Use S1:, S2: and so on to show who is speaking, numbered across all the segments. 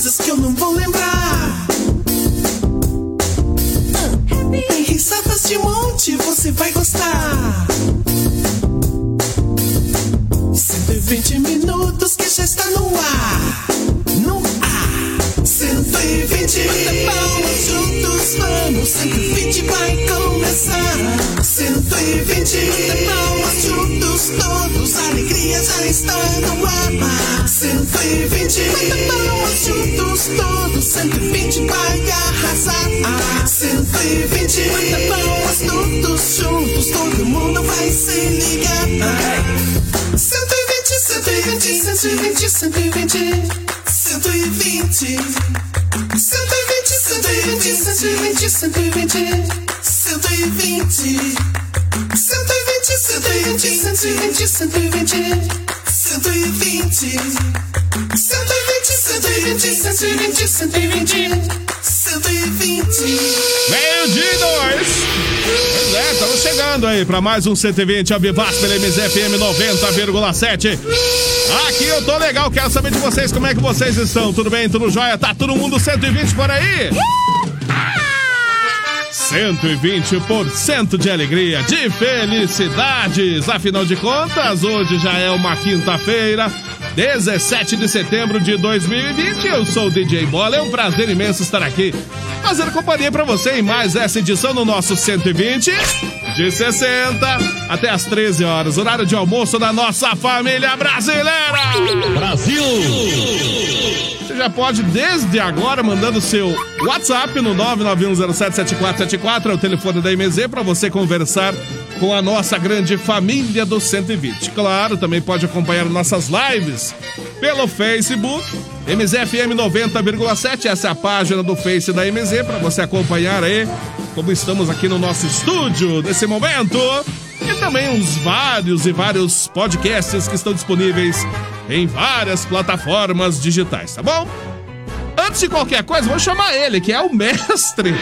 S1: coisas que eu não vou lembrar. Tem risadas de monte, você vai gostar. 120 minutos que já está no ar. 120 Bata palmas juntos, vamos. 120 vai começar. 120 Bata palmas juntos, todos. Alegria já está no ar. 120 Bata palmas juntos, todos. 120 vai arrasar. 120 Bata palmas todos juntos, todo mundo vai se ligar. 120, 120, 120, 120, 120. 120, 120, 120, 120, 120. 120, 120, 120, 120, 120. 120, 120, 120, 120. 120.
S2: Meio de dois. Pois é, estamos chegando aí para mais um 120 Abivas pela MZFM 90,7. Aqui eu tô legal, quero saber de vocês como é que vocês estão. Tudo bem? Tudo jóia? Tá todo mundo 120 por aí? 120% de alegria, de felicidades. Afinal de contas, hoje já é uma quinta-feira, 17 de setembro de 2020. Eu sou o DJ Bola, é um prazer imenso estar aqui, fazendo companhia para você em mais essa edição do nosso 120 de 60 até as 13 horas, horário de almoço da nossa família brasileira.
S3: Brasil!
S2: Você já pode, desde agora, mandando seu WhatsApp no 991077474, é o telefone da MZ, para você conversar com a nossa grande família do 120. Claro, também pode acompanhar nossas lives pelo Facebook, MZFM 90,7. Essa é a página do Face da MZ, para você acompanhar aí como estamos aqui no nosso estúdio nesse momento. E também uns vários e vários podcasts que estão disponíveis em várias plataformas digitais, tá bom? Antes de qualquer coisa, vou chamar ele, que é o mestre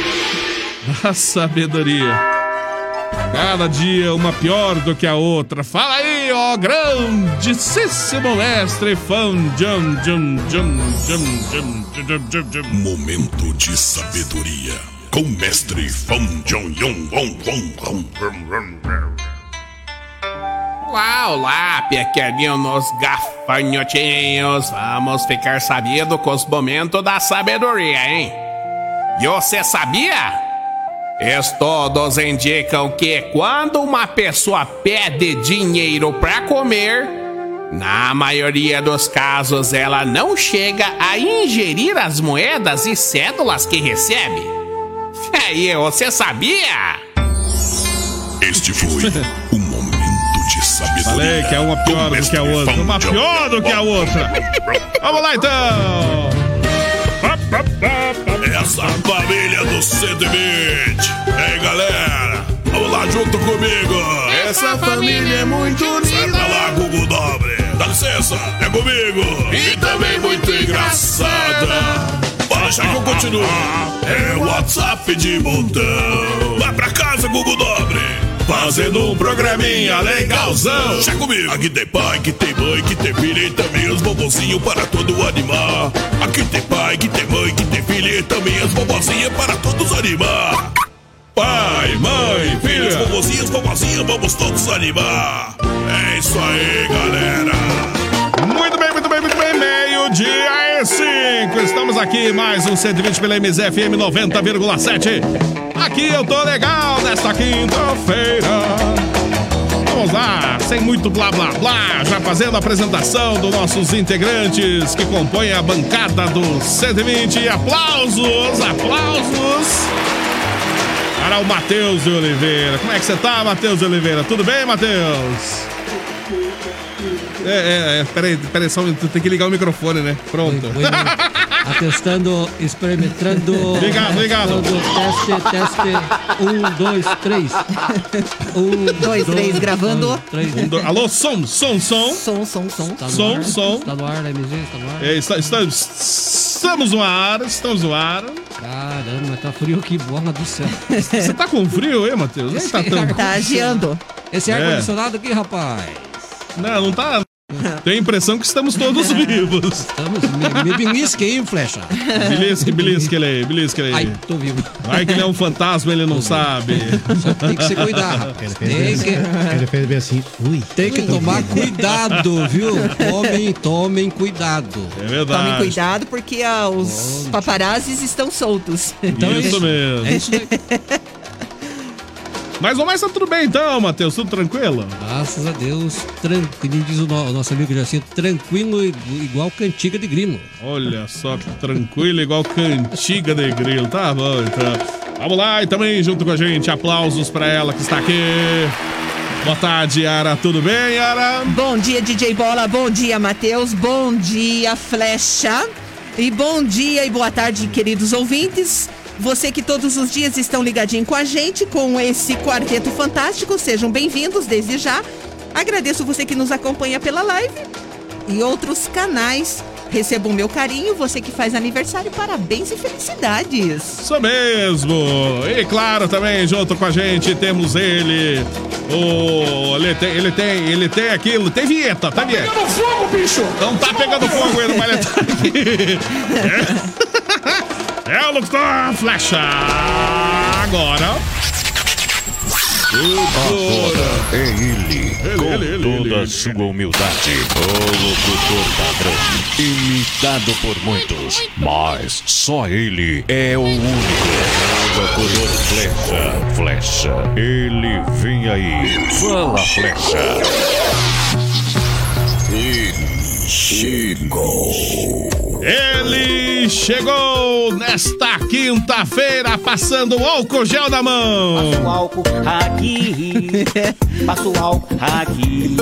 S2: da sabedoria. Cada dia uma pior do que a outra. Fala aí, ó, grandíssimo mestre fã.
S3: Momento de sabedoria com mestre Yong
S4: Olá, olá, pequeninos gafanhotinhos. Vamos ficar sabendo com os momentos da sabedoria, hein? E você sabia? Estudos indicam que quando uma pessoa pede dinheiro para comer, na maioria dos casos ela não chega a ingerir as moedas e cédulas que recebe. E aí, você sabia?
S3: Este foi de sabedoria.
S2: Falei que é uma pior do que a outra. Uma pior do que a outra. Vamos lá então.
S3: Essa família do 120. Ei, galera, vamos lá junto comigo.
S4: Essa família é muito
S3: Sai pra lá, Google Dobre. Dá licença, é comigo. E também muito engraçada. Pode deixar que eu continuo. É WhatsApp de montão. Vai pra casa, Google Dobre. Fazendo um programinha legalzão. Deixa comigo. Aqui tem pai, que tem mãe, que tem filha e também os bobozinhos para todo animar. Aqui tem pai, que tem mãe, que tem filha e também as bobozinhas para todos animar. Pai, mãe, filhos, vovozinhos, vovozinhas, vamos todos animar. É isso aí, galera.
S2: dia e 5. Estamos aqui, mais um 120 pela MZFM 90,7. Aqui eu tô legal nesta quinta-feira. Vamos lá, sem muito blá blá blá, já fazendo a apresentação dos nossos integrantes que compõem a bancada do 120. Aplausos, aplausos para o Matheus de Oliveira. Como é que você tá, Matheus de Oliveira? Tudo bem, Matheus? É, é, é, peraí, peraí, só tem que ligar o microfone, né? Pronto.
S5: Oi, oi, Atestando, experimentando.
S2: Ligado, ligado.
S5: Teste, teste. Um, dois, três. Um,
S6: Dois, três, gravando.
S5: dois, três.
S2: Um, dois- Alô, som, som, som.
S6: Som, som, som.
S5: Tá no
S2: Som,
S5: ar,
S2: som.
S5: Tá no ar, MG, tá no ar.
S2: É, está- está- estamos no ar, estamos no ar.
S5: Caramba, tá frio que bola do céu.
S2: Você tá com frio aí, Matheus? Não tá tão...
S6: Tá agiando.
S5: Esse
S2: É.
S5: ar-condicionado aqui, rapaz.
S2: Não, não tá... Tenho a impressão que estamos todos vivos.
S5: Estamos. Me, me belisque aí, flecha.
S2: Belisque, belisque ele aí, belisque ele aí.
S5: Ai, tô vivo.
S2: Vai que ele é um fantasma, ele não sabe.
S5: Só tem que se cuidar, rapaz. Tem que,
S7: Ele fez bem assim, ui.
S5: tem que tomar cuidado, viu? Tomem, tomem cuidado.
S2: É verdade.
S6: Tomem cuidado porque ah, os paparazzis estão soltos.
S5: Então é
S2: Isso
S5: isso.
S2: mesmo.
S5: É isso aí.
S2: Mas o mais tá tudo bem então, Matheus? Tudo tranquilo?
S5: Graças a Deus, tranquilo, diz o, no- o nosso amigo Jacinto, tranquilo igual cantiga de grilo.
S2: Olha só que tranquilo, igual cantiga de grilo. Tá bom, então. Vamos lá, e também junto com a gente, aplausos pra ela que está aqui. Boa tarde, Yara. Tudo bem, Yara?
S6: Bom dia, DJ Bola. Bom dia, Matheus. Bom dia, Flecha. E bom dia e boa tarde, queridos ouvintes. Você que todos os dias estão ligadinho com a gente, com esse quarteto fantástico, sejam bem-vindos desde já. Agradeço você que nos acompanha pela live e outros canais. Receba o meu carinho, você que faz aniversário, parabéns e felicidades.
S2: Isso mesmo. E claro, também junto com a gente temos ele. O, ele tem, ele tem, ele tem aquilo, tem vinheta, tá vinheta.
S1: Pegando fogo, bicho!
S2: Não tá pegando fogo ainda, mas ele tá aqui. É, é o locutor Flecha. Agora.
S8: Agora é ele, com
S2: ele, ele,
S8: toda
S2: ele.
S8: a sua humildade, o locutor padrão, imitado por muitos, mas só ele é o único. O locutor flecha, flecha, ele vem aí, fala flecha.
S2: Ele chegou nesta quinta-feira passando o álcool gel na mão.
S9: Passo álcool aqui, passo álcool aqui.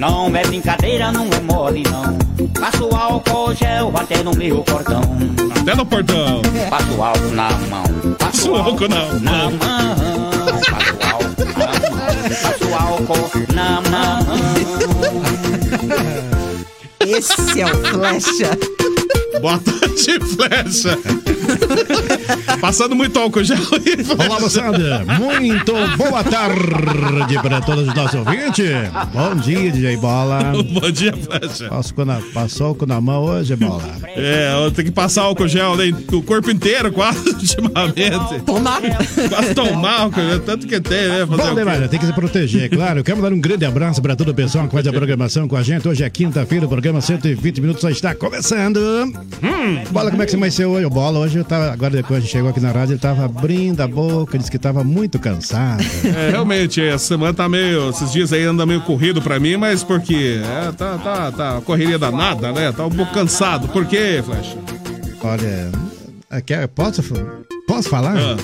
S9: Não é brincadeira, não é mole não. Passo álcool gel até no meu cordão.
S2: Até no portão.
S9: Passo álcool na mão.
S2: Passo álcool na mão.
S9: na mão. Passo álcool na mão. Passo álcool na mão.
S6: Esse é o Flecha.
S2: Boa tarde, Flecha. Passando muito álcool gel aí, Flecha.
S7: Olá, moçada. Muito boa tarde para todos os nossos ouvintes. Bom dia, DJ Bola.
S2: Bom dia, Flecha.
S7: Passou, na, passou com na mão hoje, Bola.
S2: É, eu tenho que passar álcool gel né, o corpo inteiro quase, ultimamente.
S6: Tomar.
S2: Quase tomar álcool gel, tanto que tem, né? Fazer
S7: Bom demais, tem que se proteger, claro. Eu quero mandar um grande abraço para todo o pessoal que faz a programação com a gente. Hoje é quinta-feira, o programa 120 minutos só está começando. Bola, como é que você amanheceu hoje? O Bola, hoje tava. Agora, depois a gente chegou aqui na rádio, ele tava abrindo a boca, disse que tava muito cansado.
S2: É, realmente, essa semana tá meio. Esses dias aí anda meio corrido pra mim, mas porque. É, tá, tá, tá. Correria danada, né? Tá um pouco cansado. Por quê, Flecha?
S7: Olha, aqui, posso, posso falar?
S2: Ah.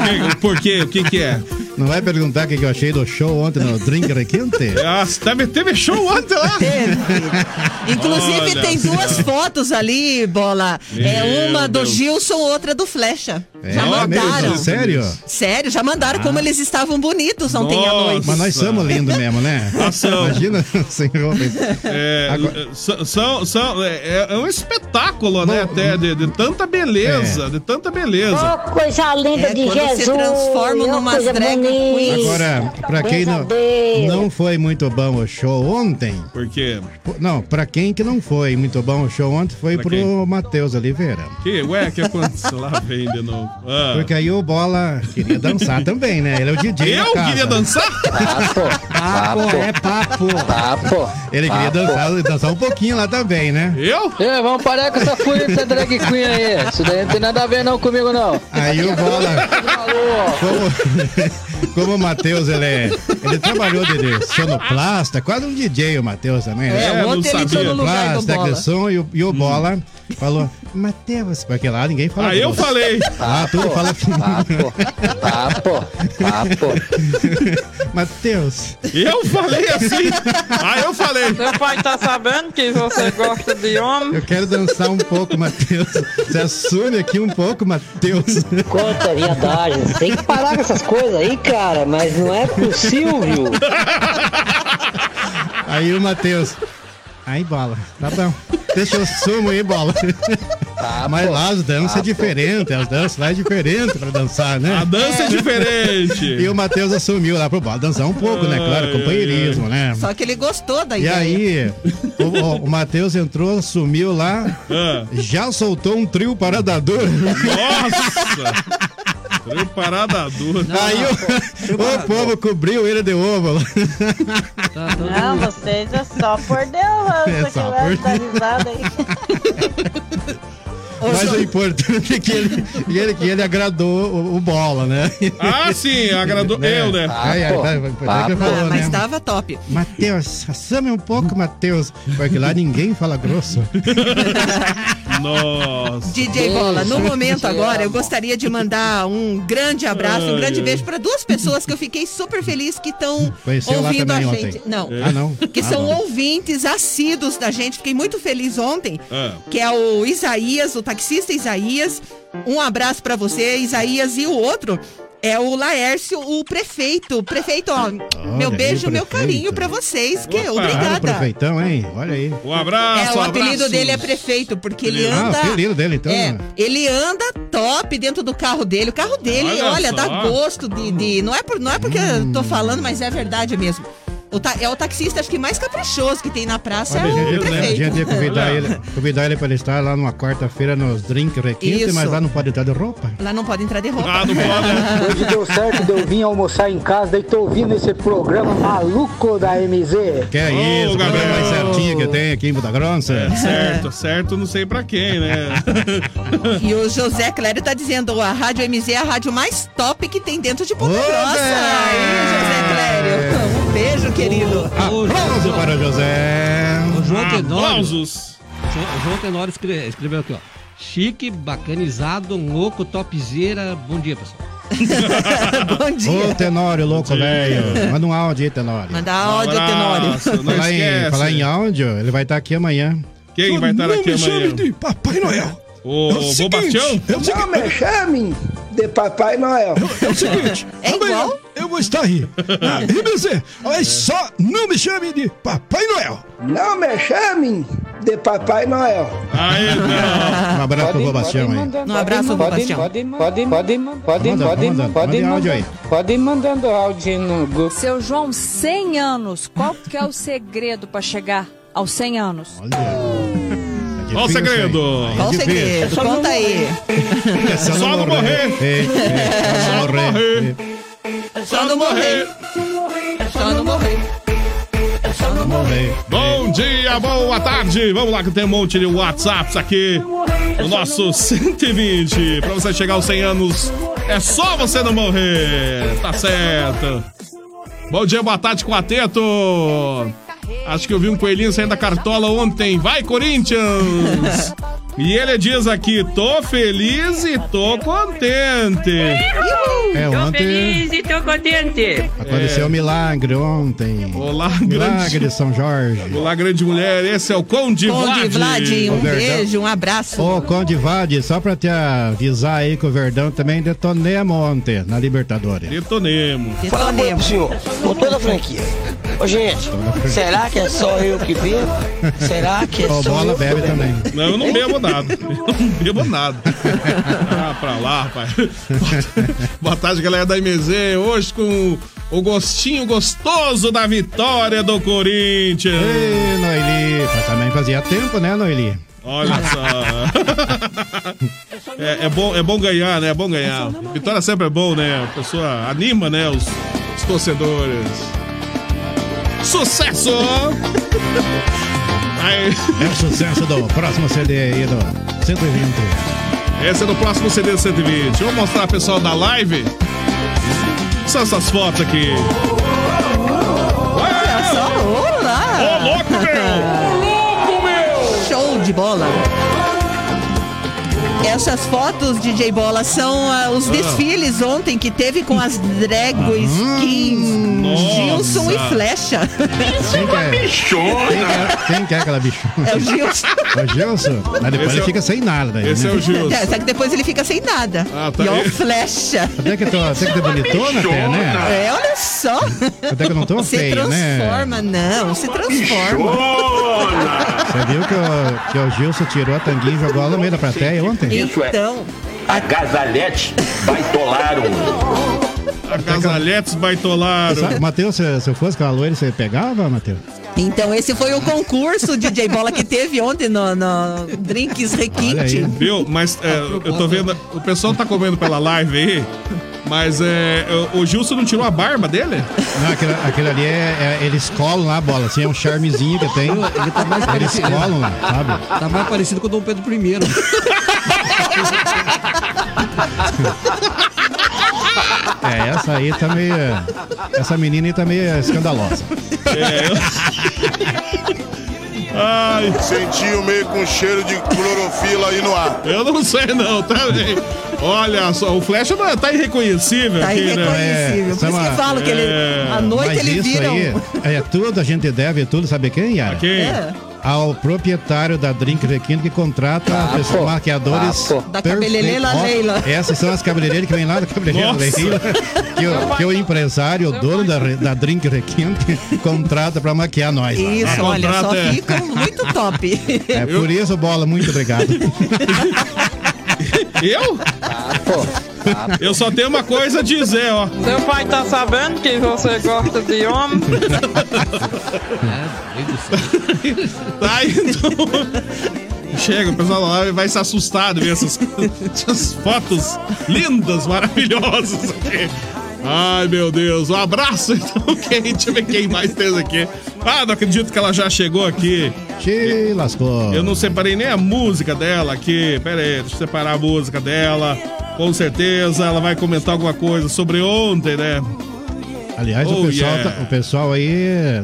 S2: O quê? Por quê? O que que é?
S7: Não vai perguntar o que que eu achei do show ontem no Drink Requinte?
S2: Ah, teve, teve show ontem lá.
S6: Teve. Inclusive,
S2: Olha
S6: tem duas fotos ali, bola. é
S2: Meu
S6: uma do
S2: Deus.
S6: Gilson, outra do Flecha. Já
S7: ó,
S6: mandaram.
S7: mesmo? Sério?
S6: Sério, já mandaram como eles estavam bonitos ontem à
S2: Nossa.
S6: noite.
S7: Mas nós somos lindos mesmo, né?
S2: Nós somos.
S7: Imagina sem roupa.
S2: É,
S7: Agora-
S2: são, são, são- é, é um espetáculo, né? Até de, de tanta beleza,
S7: É.
S2: de tanta beleza.
S10: Oh, coisa linda
S6: É,
S10: de
S6: quando se
S10: Jesus.
S6: transforma
S10: oh,
S6: numa drag queen.
S7: Agora, pra quem não, não foi muito bom o show ontem,
S2: Porque.
S7: pô, não, pra quem que não foi muito bom o show ontem, foi
S2: Pra
S7: pro? Matheus Oliveira.
S2: Que, ué, que aconteceu? Lá vem de novo. Ah.
S7: Porque aí o Bola queria dançar também, né? Ele é o DJ da
S2: Eu
S7: casa.
S2: queria dançar?
S5: Papo, é papo.
S9: Papo.
S7: Ele queria dançar, dançar um pouquinho lá também, né?
S2: Eu?
S9: É, vamos parar com essa fúria dessa drag queen aí. Isso daí não tem nada a ver não comigo não.
S7: Aí o Bola, como, como o Matheus, ele, é, ele trabalhou de, de sonoplasta, quase um DJ o Matheus também, né?
S6: É,
S2: É, não
S6: ontem ele entrou
S2: sabia.
S6: no lugar do
S7: Plasta,
S6: bola.
S7: de som, e, o- e o Bola falou, Matheus, porque lá ninguém fala
S2: Aí eu falei.
S7: Lá tudo fala assim,
S9: Papo. Papo. Papo.
S7: Matheus,
S2: Eu falei assim. Aí eu falei.
S10: Seu pai tá sabendo que você gosta de homem?
S7: eu quero dançar um pouco, Matheus. Você assume aqui um pouco, Matheus.
S11: Conta viadagem. Tem que parar com essas coisas aí, cara. Mas não é possível.
S7: Aí o Matheus. Aí, bola. Tá bom. Deixa eu sumo aí, bola. Mas lá as danças é diferente, as danças lá é diferente pra dançar, né?
S2: A dança é diferente.
S7: E o Matheus assumiu lá pro bola dançar um pouco, né? Claro, companheirismo, né?
S6: Só que ele gostou da
S7: E
S6: ideia.
S7: aí, o, o, o Matheus entrou, assumiu lá,
S2: Ah.
S7: já soltou um trio paradador.
S2: Nossa! Trio parada dura.
S7: Aí o, o povo cobriu ele de ovo.
S5: Tá
S10: Não, vocês é só por Deus,
S7: É só por
S10: risada aí.
S7: Mas o importante é que ele, que ele, que ele agradou o, o bola, né?
S2: Ah, sim, agradou eu, né?
S7: Ai, ai, ai, ele
S6: Ah,
S7: falou,
S6: mas
S7: né?
S6: tava top.
S7: Matheus, assume um pouco, Matheus. Porque lá ninguém fala grosso.
S2: Nossa.
S6: DJ Bola, no momento agora, eu gostaria de mandar um grande abraço, um grande beijo para duas pessoas que eu fiquei super feliz que estão ouvindo a gente.
S7: ontem.
S6: Não.
S7: Ah, não?
S6: Que
S7: Ah,
S6: são
S7: não.
S6: ouvintes assíduos da gente. Fiquei muito feliz ontem.
S2: Ah.
S6: Que é o Isaías, o taxista Isaías. Um abraço para você, Isaías. E o outro é o Laércio, o prefeito. Prefeito, ó, meu
S7: aí,
S6: beijo, meu
S7: prefeito.
S6: carinho para vocês. Que
S2: Opa.
S7: Ah, o
S6: obrigada.
S7: prefeitão, hein? Olha aí.
S2: Um abraço,
S6: É, o
S2: um
S6: apelido
S2: abraço.
S6: dele é prefeito, porque ele.
S7: Ah,
S6: anda.
S7: o apelido dele, então.
S6: É, ele anda top dentro do carro dele. O carro dele,
S2: Olha
S6: olha, dá gosto de. de- não, é por, não é porque eu tô falando, mas é verdade mesmo. O ta- é o taxista, acho que mais caprichoso que tem na praça
S7: Olha,
S6: é
S7: gente,
S6: o
S7: ia- a gente
S6: prefeito.
S7: ia convidar ele, convidar ele para ele estar lá numa quarta-feira nos drink requinte,
S6: Isso.
S7: mas lá não pode entrar de roupa.
S6: Lá não pode entrar de roupa.
S2: Ah, não pode.
S11: Hoje deu certo de eu vir almoçar em casa, daí tô ouvindo esse programa maluco da MZ.
S7: Que é isso, o programa
S2: Gabriel.
S7: mais certinho que tem aqui em Buda Grossa.
S2: Certo, certo, não sei pra quem, né?
S6: E o José Clério tá dizendo: a Rádio MZ é a rádio mais top que tem dentro de Ponta Grossa. Aí, José Clério. Um beijo, querido.
S5: O,
S7: Aplauso para o José.
S5: o João Tenório.
S2: Aplausos.
S5: O João Tenório escre- escreveu aqui, ó. Chique, bacanizado, louco, topzera. Bom dia, pessoal.
S6: Bom dia.
S7: Ô, Tenório, louco, velho. Manda um áudio aí, Tenório.
S6: Manda áudio, Tenório.
S2: Abraço, Não
S7: Falar em, falar em áudio, ele vai estar aqui amanhã.
S2: Quem vai estar aqui amanhã?
S3: Papai Noel.
S2: O Bobastião?
S3: É o seguinte,
S11: me chame de Papai Noel.
S3: é o seguinte.
S6: É
S3: amanhã
S6: igual?
S3: Eu vou estar aí. Na MZ. Mas só não me chame de Papai Noel.
S11: Não me chame de Papai Noel.
S2: Aí, não.
S7: Um abraço pro Bobastião aí.
S6: Um abraço, Sebastião.
S9: Pode, pode, pode, pode,
S7: Manda,
S9: pode,
S7: manda,
S9: pode,
S7: manda áudio aí.
S9: pode ir mandando áudio no Google.
S10: Seu João, 100 anos. Qual que é o segredo pra chegar aos 100 anos?
S7: Olha. É
S2: Qual o segredo?
S6: Qual o
S7: É
S6: segredo? Conta aí.
S7: É
S2: Só não morrer.
S7: É, é, só não morrer.
S6: Só não morrer. Só não morrer. Só não morrer.
S2: Bom dia, boa tarde. Vamos lá que tem um monte de WhatsApps aqui no nosso 120. Pra você chegar aos 100 anos, é só você não morrer. Tá certo. Bom dia, boa tarde, Quarteto. Acho que eu vi um coelhinho saindo da cartola ontem. Vai, Corinthians! E ele diz aqui: tô feliz e tô contente.
S7: É, ontem
S10: e tô contente.
S7: aconteceu um milagre ontem.
S2: Olá,
S7: Milagre
S2: grande.
S7: de São Jorge.
S2: Olá, grande mulher. Esse é o Conde,
S6: Conde Vlad, um
S7: O Verdão.
S6: beijo, um abraço.
S7: Ô, Conde Vade, só pra te avisar aí que o Verdão também detonemos ontem na Libertadores.
S2: Detonemos.
S6: Detonemos.
S11: senhor, com toda a franquia. Ô, gente, será que é só eu que bebo? Será que é
S7: Ô,
S11: só
S7: bola
S11: eu?
S7: bebe também.
S2: Não, eu não bebo nada. Eu não bebo nada. Ah, pra lá, rapaz. Boa tarde, galera da MZ. Hoje com o gostinho gostoso da vitória do Corinthians.
S7: Ei, Noeli, mas também fazia tempo, né, Noeli?
S2: Olha só. É, é bom, é bom ganhar, né? É bom ganhar. Vitória sempre é bom, né? A pessoa anima, né? Os, os torcedores. Sucesso! Aí,
S7: É o sucesso do próximo CD aí do 120.
S2: esse é do próximo CD 120. Vou mostrar pro pessoal da live. São essas fotos aqui.
S6: Olha só, olá!
S2: Ô, louco, meu! Louco, meu!
S6: Show de bola! Essas fotos, DJ Bola, são ah, os desfiles ontem que teve com as drag skins Gilson e. Flecha.
S7: Quem que é? Quem que é, quem que é aquela bichona?
S6: É o Gilson.
S7: É o Gilson? Mas depois
S2: Esse
S7: ele
S2: é o-
S7: fica sem nada. Daí,
S2: Esse é
S7: né?
S2: o Gilson.
S6: É, só que depois ele fica sem nada.
S2: Ah, tá
S6: e ó, o Flecha.
S7: Até que, tô, até que tô bonitona até, né?
S6: É, olha só.
S7: Até que eu não tô
S6: Se
S7: feia, né?
S6: transforma, não, se transforma.
S7: Você viu que o, que o Gilson tirou a tanguinha e jogou ela no meio da plateia ontem?
S6: Então,
S12: Agasalhete baitolaram.
S2: Agasalhetes baitolaram.
S7: Matheus, se, se eu fosse com a loira, você pegava, Matheus?
S6: Então esse foi o concurso DJ Bola que teve ontem no, no Drinks Requinte.
S2: Viu? Mas é, eu tô vendo. O pessoal tá comendo pela live aí. Mas é, o- Gilson não tirou a barba dele?
S7: Não, aquele, aquele ali é, é- Eles colam lá a bola, assim, é um charmezinho que tem.
S5: Ele tá mais
S7: Eles
S5: parecido.
S7: colam lá, sabe?
S5: Tá mais parecido com o Dom Pedro I.
S7: É, essa aí tá meio. Essa menina aí tá meio escandalosa.
S2: Ai,
S13: Sentiu meio com cheiro de clorofila aí no ar.
S2: eu não sei não, tá bem. Olha só, o Flecha não- tá irreconhecível
S6: Tá
S2: aqui, né?
S6: irreconhecível. Por isso que eu falo que ele,
S2: É.
S6: à noite
S7: Mas
S6: ele
S7: isso
S6: vira
S7: aí
S6: um...
S7: é tudo, a gente deve tudo, sabe quem, Yara?
S2: Quem?
S6: É.
S7: Ao proprietário da Drink Requinte que contrata pessoas maquiadores.
S6: Da
S7: perfeitos.
S6: cabeleireira
S7: Ó,
S6: Leila.
S7: Essas são as cabeleireiras que vêm lá da cabeleireira. Leila. Que o, que o empresário, o dono da, da Drink Requinte, contrata pra maquiar nós. lá.
S6: Isso, olha, só
S2: contrato é-
S6: fica muito top.
S7: É por isso, Bola, muito obrigado.
S2: Eu? Eu só tenho uma coisa a dizer, ó.
S14: Seu pai tá sabendo que você gosta de homem?
S2: Tá, então. Chega, o pessoal lá vai se assustar de ver essas, essas fotos lindas, maravilhosas aqui. Ai, meu Deus. Um abraço, então, quem? Deixa eu ver quem mais tem aqui. Ah, não acredito que ela já chegou aqui.
S7: Te lascou.
S2: Eu não separei nem a música dela aqui. Pera aí, deixa eu separar a música dela. Com certeza ela vai comentar alguma coisa sobre ontem, né?
S7: Aliás,
S2: Oh,
S7: o, pessoal
S2: yeah.
S7: tá- o pessoal aí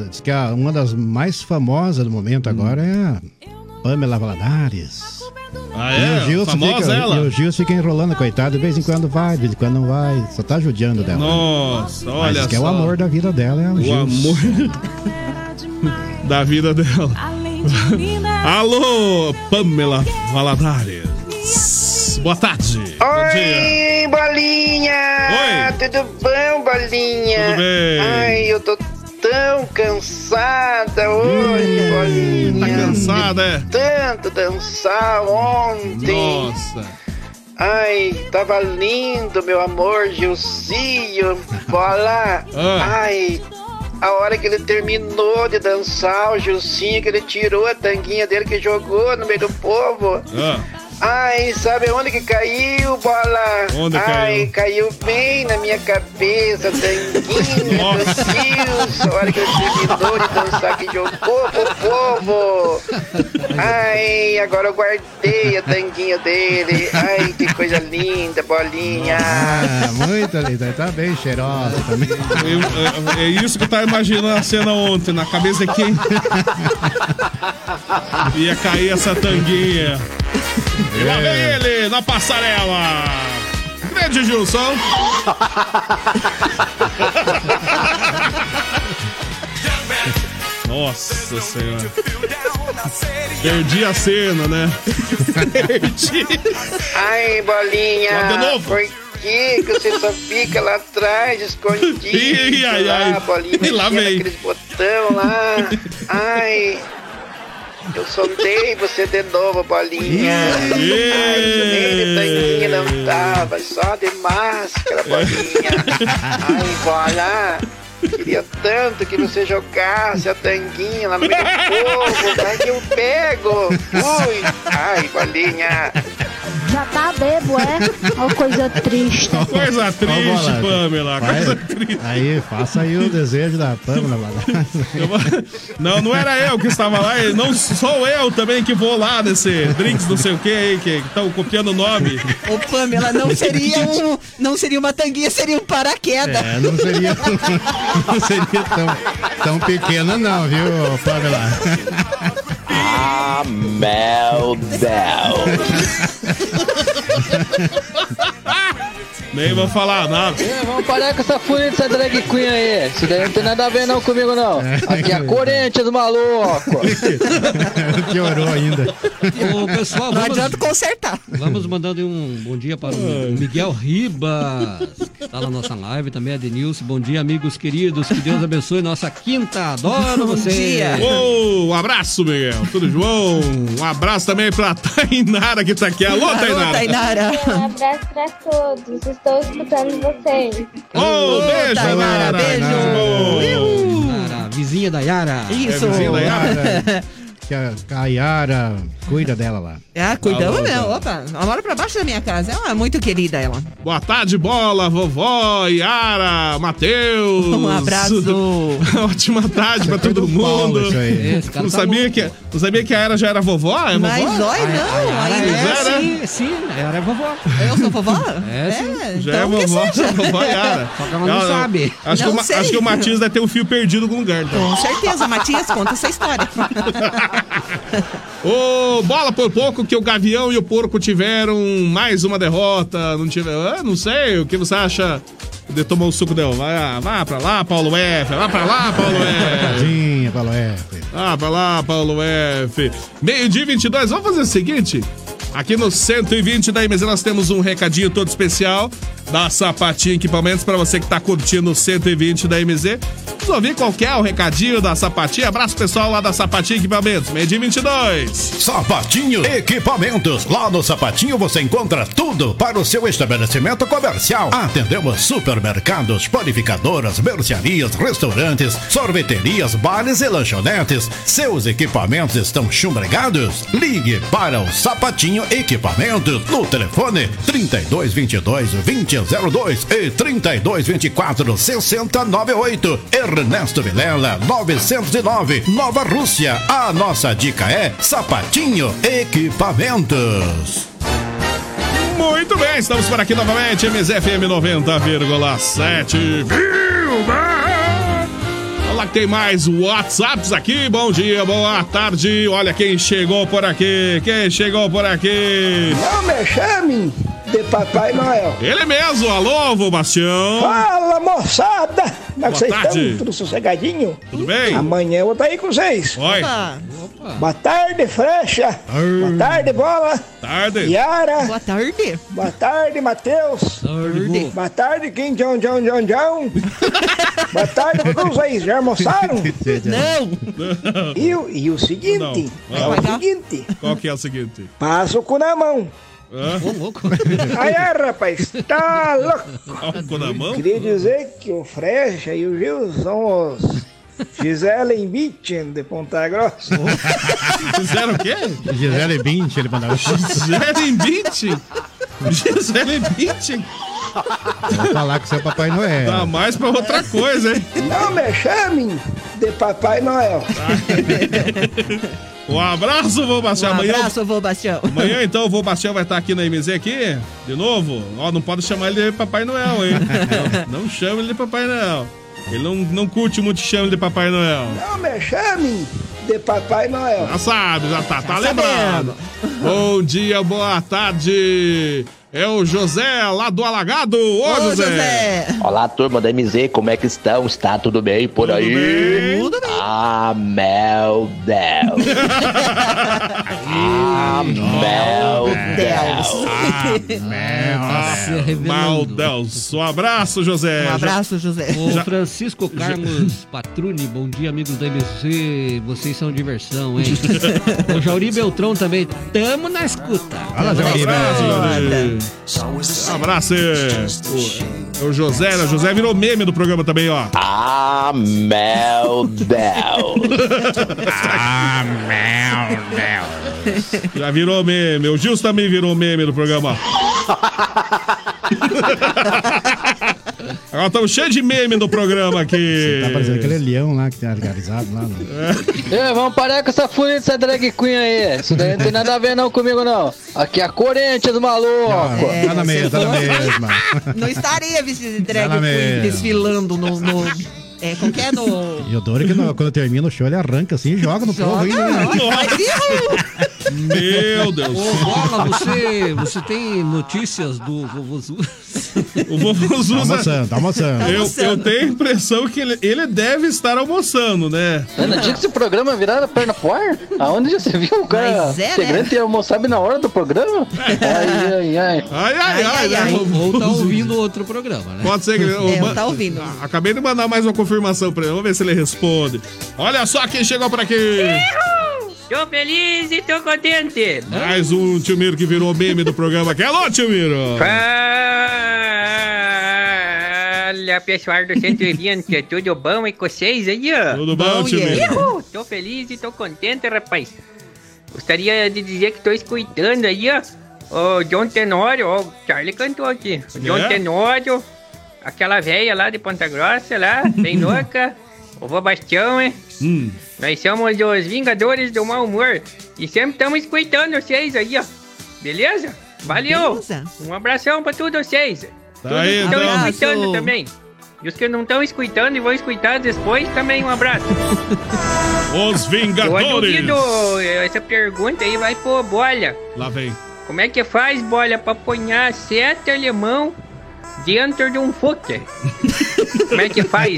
S7: diz que a- uma das mais famosas do momento agora é a Pamela Valadares.
S2: Ah,
S7: E o
S2: é?
S7: Gilson
S2: Famosa
S7: fica,
S2: ela?
S7: E o Gilson fica enrolando, coitado. De vez em quando vai, de vez em quando não vai. Só tá judiando dela.
S2: Nossa,
S7: Mas
S2: olha
S7: diz que é o
S2: só.
S7: amor da vida dela, é o,
S2: O
S7: Gilson.
S2: amor da vida dela. Alô, Pamela Valadares. Boa tarde.
S15: Oi, bolinha! Tudo bom, bolinha?
S2: Tudo bem.
S15: Ai, eu tô tão cansada hoje, bolinha.
S2: Tá cansada, é?
S15: Tanto dançar ontem.
S2: Nossa.
S15: Ai, tava lindo, meu amor, Gilcinho. Bola.
S2: Ah.
S15: Ai, a hora que ele terminou de dançar, o Gilcinho, que ele tirou a tanguinha dele que jogou no meio do povo.
S2: Ah,
S15: Ai, sabe onde que caiu, bola?
S2: Onde
S15: Ai, caiu bem na minha cabeça, tanguinha
S2: Nossa.
S15: do Gilson. A hora que ele terminou de dançar, que jogou pro povo. Ai, agora eu guardei a tanguinha dele. Ai, que coisa linda, bolinha.
S7: Ah, muito linda. Tá bem cheirosa também.
S2: eu- é, é isso que eu tava imaginando a cena ontem, na cabeça de quem ia cair essa tanguinha. E lá vem ele, na passarela. Grande Gilson. Nossa senhora. Perdi a cena, né? Perdi.
S15: Ai, bolinha.
S2: Lá de novo.
S15: Por que, que você só fica lá atrás, escondido?
S2: Ih, ai, ai.
S15: Lá, bolinha,
S2: E lá vem.
S15: aqueles botão lá. Ai. Eu sondei você de novo, bolinha. Ai, de tanguinha não tava, só de máscara, bolinha. Ai, bola. Queria tanto que você jogasse a tanguinha lá no meio do povo. Vai que eu pego. Ui. Ai, bolinha.
S16: Já tá bebo, é? Ó, coisa triste.
S2: Coisa triste,
S7: bola.
S2: Pamela.
S7: Vai.
S2: Coisa triste.
S7: Aí, faça aí o desejo da Pamela.
S2: Não, não era eu que estava lá, não sou eu também que vou lá nesse drinks não sei o que aí, que estão copiando o nome.
S6: Ô, Pamela, não seria um. Não seria uma tanguinha, seria um paraquedas.
S7: É, não seria, não seria tão, tão pequena não, viu, Pamela?
S12: Ah, meu
S2: Nem vou falar nada.
S17: É, vamos parar com essa fúria dessa drag queen aí. Isso daí não tem nada a ver não comigo, não. Aqui é Corinthians, maluco.
S7: Piorou ainda.
S5: Ô, pessoal,
S6: Não
S5: vamos,
S6: adianta consertar.
S5: vamos mandando um bom dia para o Miguel Ribas. Tá na nossa live também, a Denilce. Bom dia, amigos queridos. Que Deus abençoe nossa quinta. Adoro
S6: Bom
S5: você.
S6: dia.
S2: Ô, um abraço, Miguel. Tudo bom? Um abraço também pra Tainara que tá aqui. Alô, Tainara.
S6: Alô, Tainara.
S16: Um abraço pra todos. Estou escutando vocês.
S2: Ô, beijo,
S6: Tainara, beijo.
S5: Nara, vizinha da Yara.
S6: Isso.
S2: É vizinha da Yara?
S7: Que a, a Yara cuida dela lá.
S6: Ah, cuidamos mesmo. Opa, ela mora pra baixo da minha casa. Ela é muito querida, ela.
S2: Boa tarde, bola, vovó, Yara, Matheus.
S6: Um abraço.
S2: Ótima tarde pra todo
S7: Paulo,
S2: mundo.
S7: isso aí.
S5: Esse cara
S2: Não
S5: tá
S2: sabia,
S5: louco.
S2: que, não sabia que a Yara já era vovó? É
S6: Mas
S2: vovó?
S6: olha, não.
S5: A
S6: ainda
S5: é,
S2: é,
S5: sim, sim, ela é vovó.
S6: Eu sou vovó?
S5: É, sim.
S2: Já
S6: então
S2: é
S6: que
S2: vovó,
S6: seja.
S2: vovó Yara.
S5: Só que ela não sabe.
S2: Acho,
S6: Não
S2: que
S6: sei.
S2: acho que o Matias deve ter um fio perdido em algum lugar. Então.
S6: Com certeza, Matias, conta essa história.
S2: Ô, bola por pouco que o Gavião e o Porco tiveram mais uma derrota. Não tiveram. Ah, não sei. O que você acha de tomar o suco dela? Vai, vai pra lá, Paulo F. Vai pra lá, Paulo F.
S7: Tadinha, Paulo F.
S2: Ah, pra lá, Paulo F. Meio-dia e 22. Vamos fazer o seguinte. Aqui no 120 da MZ nós temos um recadinho todo especial da Sapatinho Equipamentos para você que tá curtindo o 120 da MZ. Vamos ouvir qual é o recadinho da Sapatinho. Abraço pessoal lá da Sapatinho Equipamentos. Meio-dia e 22.
S18: Sapatinho Equipamentos. Lá no Sapatinho você encontra tudo para o seu estabelecimento comercial. Atendemos supermercados, panificadoras, mercearias, restaurantes, sorveterias, bares e lanchonetes. Seus equipamentos estão chumbregados? Ligue para o Sapatinho Equipamentos no telefone 3222 2002 e 3224 6098. Ernesto Vilela 909 Nova Rússia. A nossa dica é Sapatinho Equipamentos.
S2: Muito bem, estamos por aqui novamente, MZFM 90,7. Olha que tem mais WhatsApps aqui. Bom dia, boa tarde. Olha quem chegou por aqui. Quem chegou por aqui?
S19: Não me chame de Papai Noel.
S2: Ele mesmo. Alô, vô Bastião.
S19: Fala, moçada! Como é que vocês
S2: tarde.
S19: estão? Tudo sossegadinho?
S2: Tudo bem?
S19: Amanhã eu vou estar aí com vocês.
S2: Oi.
S19: Boa tarde, Frecha. Boa tarde, Bola.
S2: Tarde.
S19: Yara.
S6: Boa tarde.
S19: Boa tarde, Matheus.
S5: Tarde.
S19: Boa tarde, Kim John John John John. Boa tarde pra todos aí. Já almoçaram?
S6: Não.
S19: E, o- e o seguinte,
S2: Não.
S19: é o seguinte,
S2: Qual que é o seguinte?
S19: passa o cu na mão.
S5: Ô, louco.
S19: Aí, é, rapaz, tá louco.
S2: Álcool na mão?
S19: Queria dizer que o Frecha e o Gil são os Gisele Bündchen de Ponta Grossa.
S2: Fizeram o quê?
S7: Gisele Bint, ele mandava.
S2: Gisele Bündchen? Gisele Bündchen?
S7: Vou falar com seu Papai Noel.
S2: Dá mais pra outra coisa, hein?
S19: Não me chamem de Papai Noel.
S2: Um abraço, vô Bastião.
S6: Um
S2: Amanhã,
S6: abraço, vô Bastião.
S2: amanhã então, o vô Bastião vai estar aqui na MZ aqui, de novo. Ó, não pode chamar ele de Papai Noel, hein? Não, não chama ele de Papai Noel. Ele não, não curte muito chama ele de Papai Noel.
S19: Não me chamem de Papai Noel.
S2: Já sabe, já tá, tá
S19: Já
S2: lembrado. Bom dia, boa tarde. É o José lá do Alagado. Ô, José.
S12: Olá, turma da MZ, como é que estão? Está tudo bem por aí?
S6: Tudo bem.
S12: Ah, meu Deus. ah, meu Deus.
S2: Mal Deus. Um abraço, José.
S6: Um abraço, José.
S5: Ô,
S2: Já-
S5: Francisco Carlos Patruni, bom dia, amigos da MC. Vocês são diversão, hein? o Jauri Beltrão também, tamo na escuta.
S7: Fala,
S2: Um
S7: Jauri,
S2: abraço,
S6: Olha.
S2: Jauri. Um abraço. É o José, né? O José virou meme do programa também, ó.
S12: Ah, meu Deus.
S2: ah, meu Deus. Já virou meme. O Gilson também virou meme do programa. Agora estamos cheios de meme no programa aqui.
S7: Tá parecendo aquele leão lá que tem organizado lá. né?
S17: Ei, vamos parar com essa fúria dessa drag queen aí. Isso daí não tem nada a ver não comigo, não. Aqui é a Corinthians, maluco.
S7: Tá na mesma, tá na mesma.
S6: Não estaria vestido de drag
S7: Ela
S6: queen desfilando no. no é, como que é no.
S7: E o Dori que no- quando termina o show, ele arranca assim e joga no povo ainda. né?
S2: Meu Deus.
S5: Ô, Bola, você, você tem notícias do Vovozu?
S2: O Vovozuza.
S7: Tá almoçando, tá almoçando.
S2: Eu, eu tenho a impressão que ele, ele deve estar almoçando, né?
S17: Ana, dia que esse programa virar a perna pro ar? Aonde já você viu o cara
S6: é, né?
S17: integrante ia almoçar na hora do programa? Ai, ai, ai.
S2: Ai, ai, ai, né?
S5: Ou tá ouvindo outro programa, né?
S2: Pode ser que ele.
S6: É, tá ouvindo.
S2: Acabei de mandar mais uma confirmação pra ele. Vamos ver se ele responde. Olha só quem chegou por aqui.
S20: Tô feliz e tô contente.
S2: Mais um tio Miro que virou meme do programa aqui. Alô, tio Miro.
S20: Fala, pessoal do 120, tudo bom e com vocês aí, ó?
S2: Tudo bom, tio Miro?
S20: Uhul, Tô feliz e tô contente, rapaz. Gostaria de dizer que tô escutando aí, ó. O John Tenório, ó, o Charlie cantou aqui. O John
S2: É?
S20: Tenório, aquela velha lá de Ponta Grossa, lá, bem louca. O vô Bastião, hein?
S2: Hum.
S20: Nós somos os Vingadores do Mau Humor. E sempre estamos escutando vocês aí, ó. Beleza? Valeu!
S6: Beleza.
S20: Um abração pra todos vocês.
S2: Tá
S20: Todos
S2: aí,
S20: que estão escutando também. E os que não estão escutando e vão escutar depois, também um abraço.
S2: Os
S20: Eu
S2: Vingadores.
S20: duvido, essa pergunta aí vai pro Bolha.
S2: Lá vem.
S20: Como é que faz, Bolha, pra ponhar sete alemão dentro de um Fucker? Como é que faz?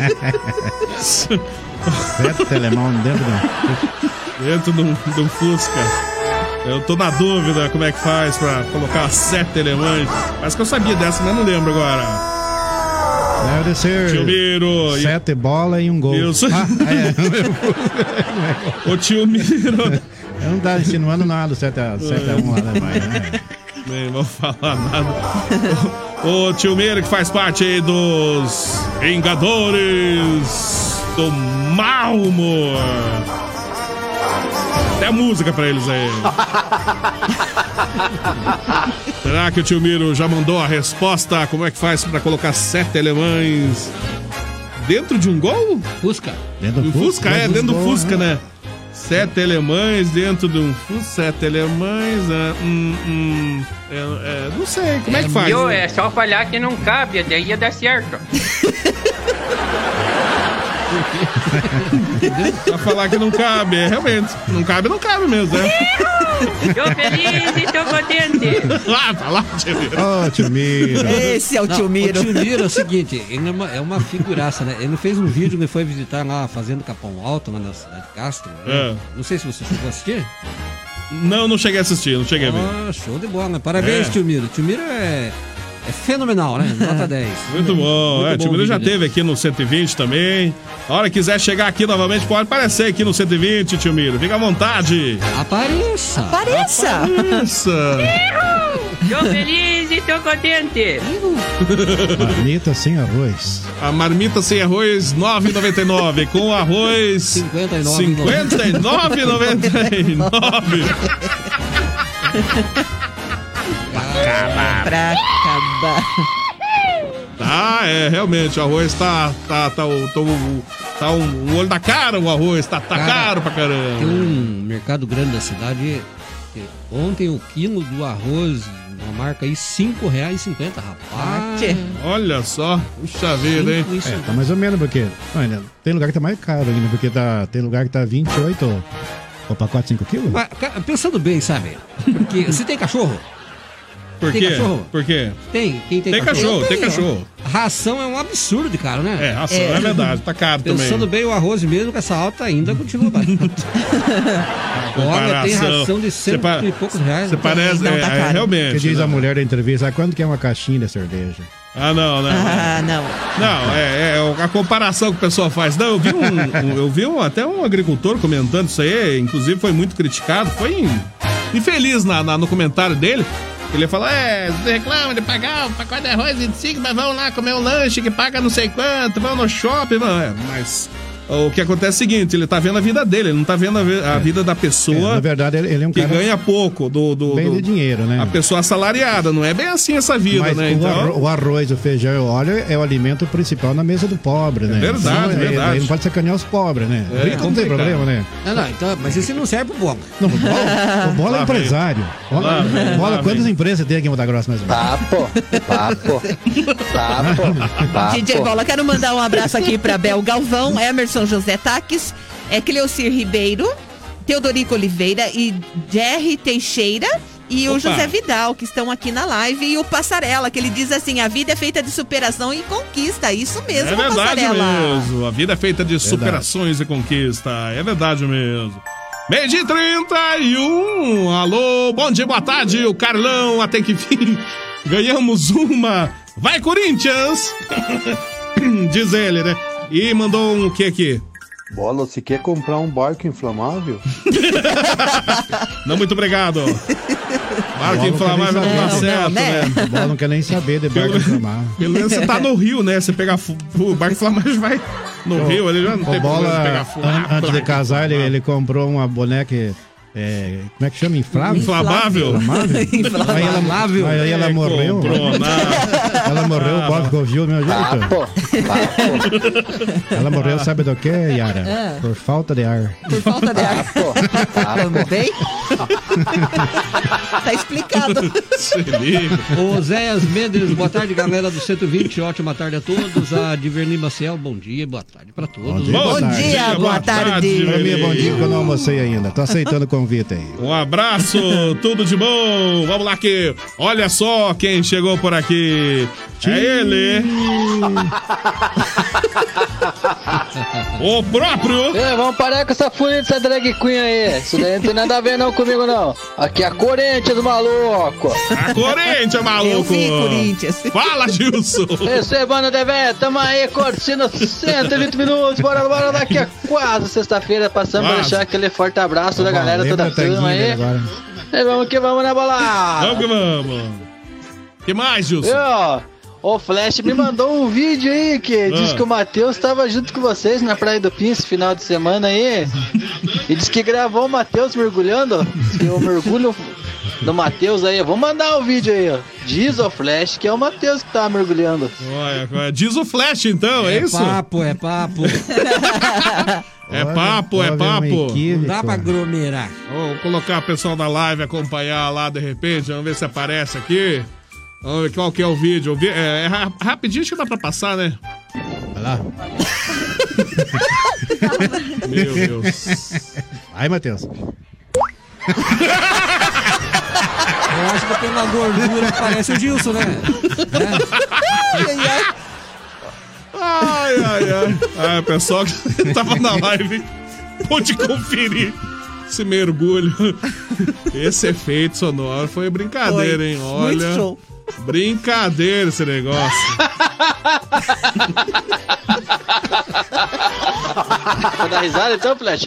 S7: Sete telemão dentro do.
S2: Dentro de um, de um Fusca. Eu tô na dúvida como é que faz pra colocar sete alemães. Mas que eu sabia dessa, mas não lembro agora.
S7: Deve ser.
S2: Tio Miro. e-
S7: Sete bolas e um gol.
S2: Isso.
S7: Ah, é.
S2: Ô tio Miro.
S7: Eu não tá insinuando nada, 7 a 7 a 1 lá, né, né?
S2: Nem vou falar nada. O tio Miro que faz parte aí dos Vingadores do Mau Humor. Até música pra eles aí. Será que o tio Miro já mandou a resposta? Como é que faz pra colocar sete alemães dentro de um gol?
S5: Fusca.
S7: Dentro do
S2: Fusca, é, dentro do
S7: gol,
S2: Fusca, né? Sete alemães dentro de um Fusca, sete alemães, é, hum, hum, é, é, não sei, como é que faz?
S20: Viu?
S2: né?
S20: É só falhar que não cabe, daí ia dar certo.
S2: Pra falar que não cabe, é, realmente, não cabe, não cabe mesmo, né?
S20: Tô feliz e tô contente.
S2: Ah, tá lá, tio Miro.
S7: Ô, tio Miro.
S6: Esse é o tio Miro.
S5: O tio Miro é o seguinte, ele é uma, é uma figuraça, né? Ele fez um vídeo ele foi visitar lá a Fazenda Capão Alto, lá na cidade de Castro. né?
S2: É.
S5: Não sei se você chegou a assistir.
S2: Não, não cheguei a assistir, não cheguei a ver.
S5: Ah, show de bola. Parabéns,
S2: É.
S5: tio Miro. Tio Miro é, é fenomenal, né? Nota 10.
S2: Muito bom, é, o tio Miro já
S5: vídeo
S2: teve aqui no 120 também. A hora que quiser chegar aqui novamente, pode aparecer aqui no 120, tio Miro. Fica à vontade.
S5: Apareça!
S6: Apareça!
S2: Apareça!
S20: Tô feliz e tô contente.
S7: Marmita sem arroz.
S2: A marmita sem arroz 9,99 com arroz
S5: 59,99.
S2: 59,99.
S6: Pra acabar.
S2: Tá, é, realmente, o arroz tá. Tá, tá, o- tá, o- tá um, um olho da cara o arroz, tá, tá
S5: Cara,
S2: caro pra
S5: Tem
S2: caramba.
S5: um mercado grande da cidade. que Ontem o quilo do arroz, uma marca aí, R$ 5,50, rapaz.
S2: Olha só, puxa vida, hein?
S7: É, tá mais ou menos, porque. Olha, tem lugar que tá mais caro ainda, porque tá, tem lugar que tá 28 o- o pacote 5 quilos.
S5: Mas, pensando bem, sabe? Porque você tem cachorro?
S2: Por
S5: Tem
S2: quê?
S5: cachorro?
S2: Por quê?
S5: Tem. Quem tem,
S2: Tem cachorro, tem
S6: tenho.
S2: cachorro.
S5: Ração é um absurdo de caro, né?
S2: É, ração, é,
S6: É.
S2: verdade, tá caro
S5: Pensando
S2: também.
S5: bem, o arroz mesmo com essa alta ainda continua barato. Olha, tem ração de cento
S2: pa-
S5: e poucos reais.
S2: Você parece,
S6: Não,
S2: é,
S6: tá
S2: é,
S6: caro.
S2: realmente.
S7: Que diz
S2: né?
S7: a mulher da entrevista, ah, quanto que é uma caixinha de cerveja?
S2: Ah, não, não.
S6: Ah, não.
S2: Não, é, é a comparação que o pessoal faz. Não, eu vi, um, um- eu vi um- até um agricultor comentando isso aí, inclusive foi muito criticado, foi in- infeliz na, na- no comentário dele, Ele fala, é, você reclama de pagar o pacote de arroz 25, mas vamos lá comer um lanche que paga não sei quanto, vamos no shopping, é, mas o que acontece é o seguinte, ele tá vendo a vida dele, ele não tá vendo a, a vida da pessoa
S7: É, na verdade, ele, ele é um
S2: que
S7: cara
S2: ganha pouco do, do,
S7: bem
S2: do-
S7: de dinheiro, né?
S2: a pessoa assalariada, não é bem assim essa vida,
S7: Mas
S2: né?
S7: o,
S2: Então,
S7: o arroz, o feijão e o óleo é o alimento principal na mesa do pobre, né?
S2: verdade,
S7: Então, é-
S2: verdade.
S7: Ele não pode sacanear os pobres, né?
S2: É,
S7: Rico não tem problema, né?
S5: Não, não, então, mas isso não serve pro bola.
S7: Não, o bola, o bola é empresário. Bola,
S2: Lá vem,
S7: bola
S2: lá
S7: quantas
S2: vem.
S7: empresas tem aqui em Muda Grossa mais ou menos?
S17: Papo, papo, papo, papo.
S6: DJ Bola, quero mandar um abraço aqui para Bel Galvão, Emerson José Taques, é Cleocir Ribeiro, Teodorico Oliveira e Jerry Teixeira. E o
S2: Opa.
S6: José Vidal, que estão aqui na live, e o Passarela, que ele diz assim: a vida é feita de superação e conquista. Isso mesmo,
S2: É verdade
S6: Passarela.
S2: mesmo. A vida é feita de superações e conquista. É verdade mesmo. Meio de 31. Alô, bom dia, boa tarde. O Carlão, até que fim. Ganhamos uma. Vai, Corinthians! Diz ele, né? E mandou um o que aqui?
S21: Bola, você quer comprar um barco inflamável?
S2: Não, muito obrigado. Barco
S7: Bola
S2: inflamável não
S7: saber.
S2: certo, né?
S7: O bola não quer nem saber de barco inflamável.
S2: Pelo menos você tá no Rio, né? Você pega fu- o barco inflamável vai no Rio, ele já não tem problema de pegar
S7: bola,
S2: fogo.
S7: an- antes de casar, ele, ele comprou uma boneca. é, como é que chama? Inflável?
S2: Inflamável?
S7: Inflamável? Aí ela,
S5: Inflamável.
S7: aí ela
S2: É,
S7: morreu.
S2: comprou,
S7: Ela morreu, o bola ficou viu do meu jeito. Ela morreu, sabe do que, Yara?
S6: É.
S7: Por falta de ar.
S6: Por falta de ar. Também? tá explicado.
S2: Se liga.
S5: Ô Zéias Mendes, boa tarde, galera do 120. Ótima tarde a todos. A Diverni Maciel, bom dia, boa tarde pra todos.
S7: dia,
S6: Bom
S7: tarde.
S6: dia, boa tarde.
S7: Pra mim é bom dia que eu não almocei ainda. Tô aceitando o convite aí.
S2: Um abraço, tudo de bom. Vamos lá que olha só quem chegou por aqui. É ele. o próprio.
S17: Ei, vamos parar com essa fúria dessa drag queen aí. Isso daí não tem nada a ver não comigo não. Aqui é a Corinthians, maluco.
S2: A Corinthians, maluco.
S6: Eu vi, Corinthians.
S2: Fala, Gilson.
S17: Recebando de véia, tamo aí curtindo 120 minutos, bora, bora, daqui a quase sexta-feira, passando pra
S2: Quase.
S17: deixar aquele forte abraço da
S7: Bom,
S17: galera, toda a
S7: a tanguinha
S17: turma
S7: dele
S17: aí.
S7: agora.
S17: E vamos que vamos na balada.
S2: Vamos que vamos. Que mais, Gilson?
S17: Viu? O Flash me mandou um vídeo aí que diz
S2: Ah.
S17: que o Matheus estava junto com vocês na Praia do Pin esse final de semana aí. E diz que gravou o Matheus mergulhando. Diz que o mergulho do Matheus aí. Vou mandar o vídeo aí, ó. Diz o Flash que é o Matheus que tava mergulhando.
S2: Olha, diz o Flash então, é,
S5: É
S2: isso?
S5: papo, é papo.
S2: É papo, é
S7: Houve um
S2: papo.
S5: Não dá pra aglomerar.
S2: Vou colocar o pessoal da live acompanhar lá de repente. Vamos ver se aparece aqui. Vamos ver qual que é o vídeo. O É, é ra- rapidinho, acho que dá pra passar, né?
S7: Vai lá.
S2: Meu Deus.
S7: Aí, Matheus.
S5: Eu acho que tem uma gordura que parece o Gilson, né?
S2: Ai, ai, ai. Ah, pessoal que tava na live pode conferir esse mergulho. Esse efeito sonoro foi brincadeira,
S6: Foi.
S2: hein?
S6: Muito
S2: Olha.
S6: show.
S2: Brincadeira esse negócio.
S17: Vai dar risada então, Flash?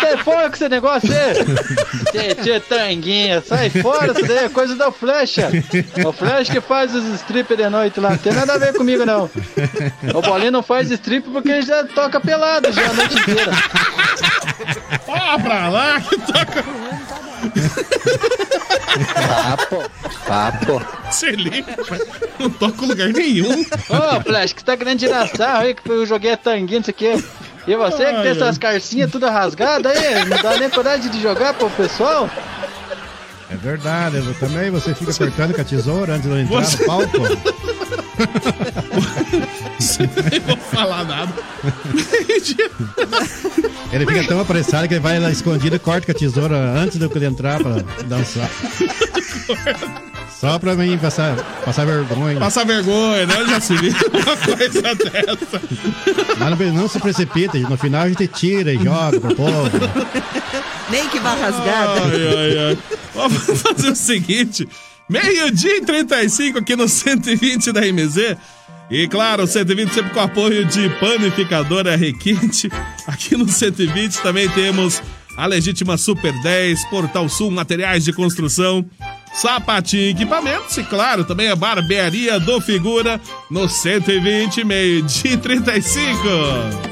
S17: Sai fora com esse negócio aí! Tchê, tanguinha, sai fora, isso daí é coisa da Flecha! O Flash que faz os strip de noite lá, não tem nada a ver comigo não! O Bolinho não faz strip porque ele já toca pelado já a noite inteira!
S2: Ó, pra lá que toca.
S17: Papo, papo!
S2: Se liga, não toca lugar nenhum.
S17: Ô, Flash, que você tá querendo tirar sarro aí que eu joguei a tanguinha, não sei o quê. E você que
S2: Ai,
S17: tem essas carcinhas tudo rasgadas aí, não dá nem coragem de jogar pro pessoal?
S7: É verdade, eu também você fica cortando com a tesoura antes de eu entrar
S2: Você-
S7: no palco.
S2: Nem vou falar nada.
S7: Ele fica tão apressado que ele vai lá escondido e corta com a tesoura antes de eu entrar pra dançar. Só pra mim passar, passar vergonha.
S2: Passar vergonha, né? Eu já se viu uma coisa dessa.
S7: Mas não, não se precipita, no final a gente tira e joga pro povo.
S6: Nem que vá rasgada.
S2: Ai, ai, ai. Vamos fazer o seguinte: meio-dia e 35 aqui no 120 da MZ. E claro, o 120 sempre com apoio de panificadora Requinte. Aqui no 120 também temos a Legítima Super 10, Portal Sul Materiais de Construção, Sapatinho Equipamentos e, claro, também a Barbearia do Figura no 120 meio de 35.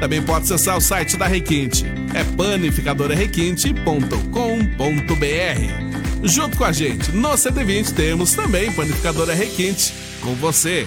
S2: Também pode acessar o site da Requinte, é panificadorarequinte.com.br. Junto com a gente, no 120 temos também Panificadora Requinte, com você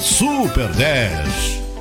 S18: Super 10.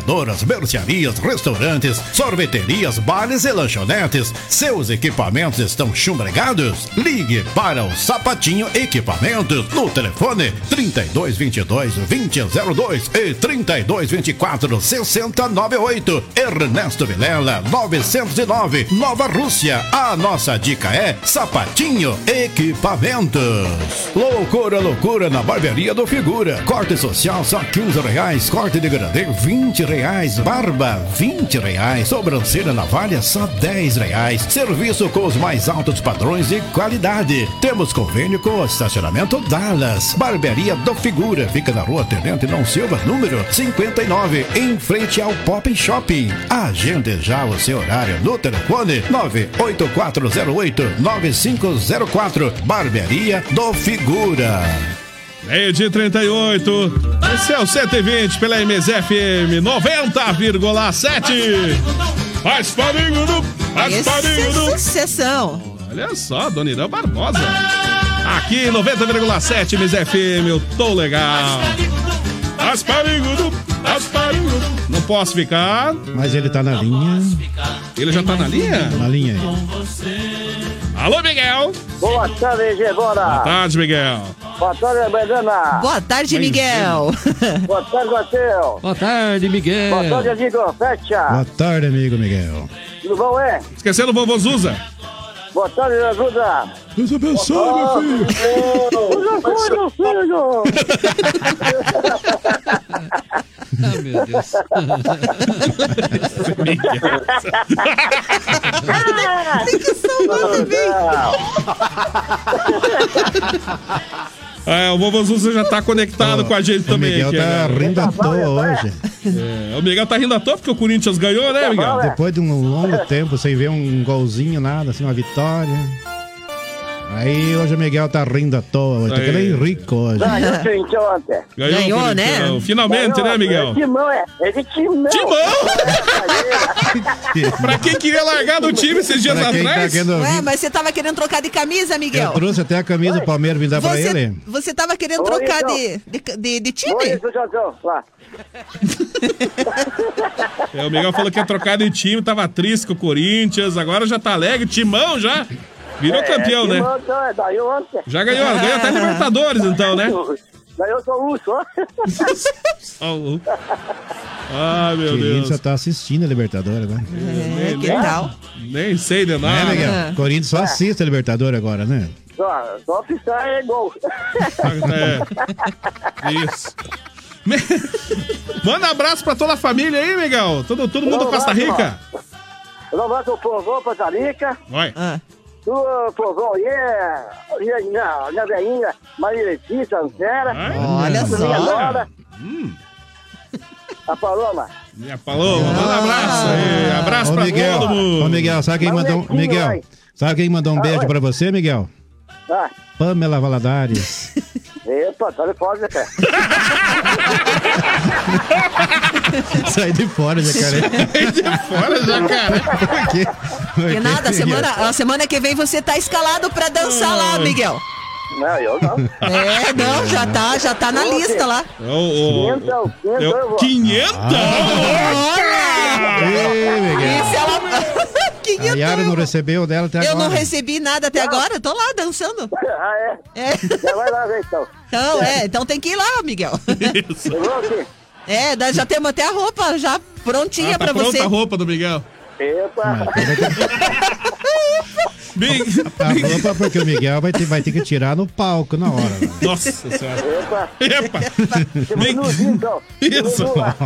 S18: panificadoras, mercearias, restaurantes, sorveterias, bares e lanchonetes. Seus equipamentos estão chumbregados? Ligue para o Sapatinho Equipamentos no telefone 3222 2002 e 3224 6098. Ernesto Vilela 909, Nova Rússia. A nossa dica é Sapatinho Equipamentos. Loucura, loucura na barbearia do Figura. Corte social só 15 reais. Corte de grande 20 reais. Barba 20 reais. Sobrancelha navalha só 10 reais. Serviço com os mais altos padrões e qualidade. Temos convênio com o estacionamento Dallas. Barbearia do Figura. Fica na rua Tenente Não Silva, número 59, em frente ao Pop Shopping. Agende já o seu horário no telefone 98408-9504. Barbearia do Figura.
S2: Meio de 38. Esse é o 120 pela MZFM 90,7. Faz família do. Faz
S6: é
S2: do.
S6: sucessão.
S2: Olha só, Dona Irã Barbosa. Aqui 90,7 MZFM, eu tô legal. Faz família do. Não posso ficar.
S7: Mas ele tá na linha.
S2: Ele já tá na linha?
S7: Na linha aí.
S2: Alô, Miguel.
S22: Boa tarde, Gebora.
S2: Boa tarde, Miguel.
S22: Boa tarde, Bedana.
S6: Boa tarde, Miguel.
S22: Boa tarde, Matheus.
S5: Boa tarde, Miguel.
S22: Boa tarde, amigo. Fecha.
S7: Boa tarde, amigo Miguel.
S22: Tudo bom, é?
S2: Esquecendo o vovô Zuza.
S22: Boa tarde, ajuda.
S7: Deus abençoe, meu filho.
S22: Deus abençoe, meu filho.
S5: Ah, meu Deus.
S6: Tem que salvar o bebê.
S2: É, o vovô Zuza já tá conectado com a gente
S7: O
S2: também.
S7: Miguel
S2: aqui,
S7: tá
S2: né?
S7: rindo à toa hoje.
S2: É, o Miguel tá rindo à toa porque o Corinthians ganhou, né, Miguel?
S7: Depois de um longo tempo sem ver um golzinho, nada, assim, uma vitória. Aí hoje o Miguel tá rindo à toa. Tá que nem rico hoje.
S22: Ganhou ontem.
S2: Ganhou,
S6: Ganhou, né?
S2: Finalmente,
S22: Ganhou,
S2: né, Miguel?
S22: É timão, é. É de timão.
S2: pra quem queria largar do time esses dias
S7: Pra quem tá
S2: atrás?
S7: querendo
S6: Ué, mas você tava querendo trocar de camisa,
S7: eu
S6: Miguel?
S7: trouxe até a camisa do Palmeiras me dar pra
S6: Você,
S7: ele.
S6: você tava querendo
S22: Oi,
S6: trocar
S22: então.
S6: de, de, de,
S22: Oi,
S6: time?
S22: seu Josão. Lá.
S2: É, o Miguel falou que ia trocar de time, tava triste com o Corinthians, agora já tá alegre, timão já. Virou campeão,
S22: é,
S2: né?
S22: timão, então, é.
S2: Já ganhou, ganhou até Libertadores então, né?
S22: Daí eu sou urso, ó.
S2: Só. Ai, meu
S7: Querido,
S2: Deus.
S7: só tá assistindo a Libertadores agora.
S6: É, que tal?
S2: Nem sei de
S7: Né,
S2: nada.
S7: Miguel? Corinthians só assiste a Libertadores agora, né?
S22: Só, só pisar é gol.
S2: É. Isso. Manda abraço pra toda a família aí, Miguel. Todo, todo mundo Costa Rica.
S22: Eu vou pro povão Costa Rica.
S2: Vai.
S22: Do povão aí, minha, minha, minha velhinha, Maria Letícia, Ancera.
S6: Olha
S22: Minha
S6: só.
S22: nora,
S2: Hum.
S22: a Paloma.
S2: Minha Paloma, manda abraço aí. Abraço
S7: Ô,
S2: pra
S7: Miguel,
S2: todo mundo.
S7: Ô, Miguel, sabe quem
S22: Mas
S7: mandou...
S22: netinho,
S7: Miguel, sabe quem mandou um
S22: Ah,
S7: beijo
S22: oi.
S7: pra você, Miguel?
S22: Ah,
S7: Pamela Valadares.
S22: epa, tá de fora, cara?
S7: Sai de fora, jacaré.
S2: Sai de fora, jacaré.
S7: Por quê? Por
S6: Que
S7: quê,
S6: nada, a semana, a semana que vem você tá escalado pra dançar lá, Miguel.
S22: Não, eu não.
S6: É, não, já tá, já tá na lista lá.
S2: Ô,
S22: Quinhentão, quinhentão,
S2: eu-
S22: eu vou.
S2: 500?
S7: Ei, Miguel.
S6: Isso ela.
S7: A Yara não recebeu dela até
S6: Eu
S7: agora.
S6: não recebi nada até agora, eu tô lá dançando.
S22: Ah, é?
S6: É.
S22: Já vai lá ver, então.
S6: Então, é, então tem que ir lá, Miguel.
S2: Isso.
S22: Eu vou aqui.
S6: É, já temos até a roupa já prontinha
S2: Ah, tá
S6: pra
S2: pronta
S6: você.
S2: a roupa do Miguel.
S22: Epa.
S2: Big...
S7: A roupa, porque o Miguel vai ter, vai ter que tirar no palco na hora. né?
S2: Nossa senhora.
S22: Epa.
S2: Epa.
S22: Temos nuzinho, então.
S2: Isso.
S22: Lá.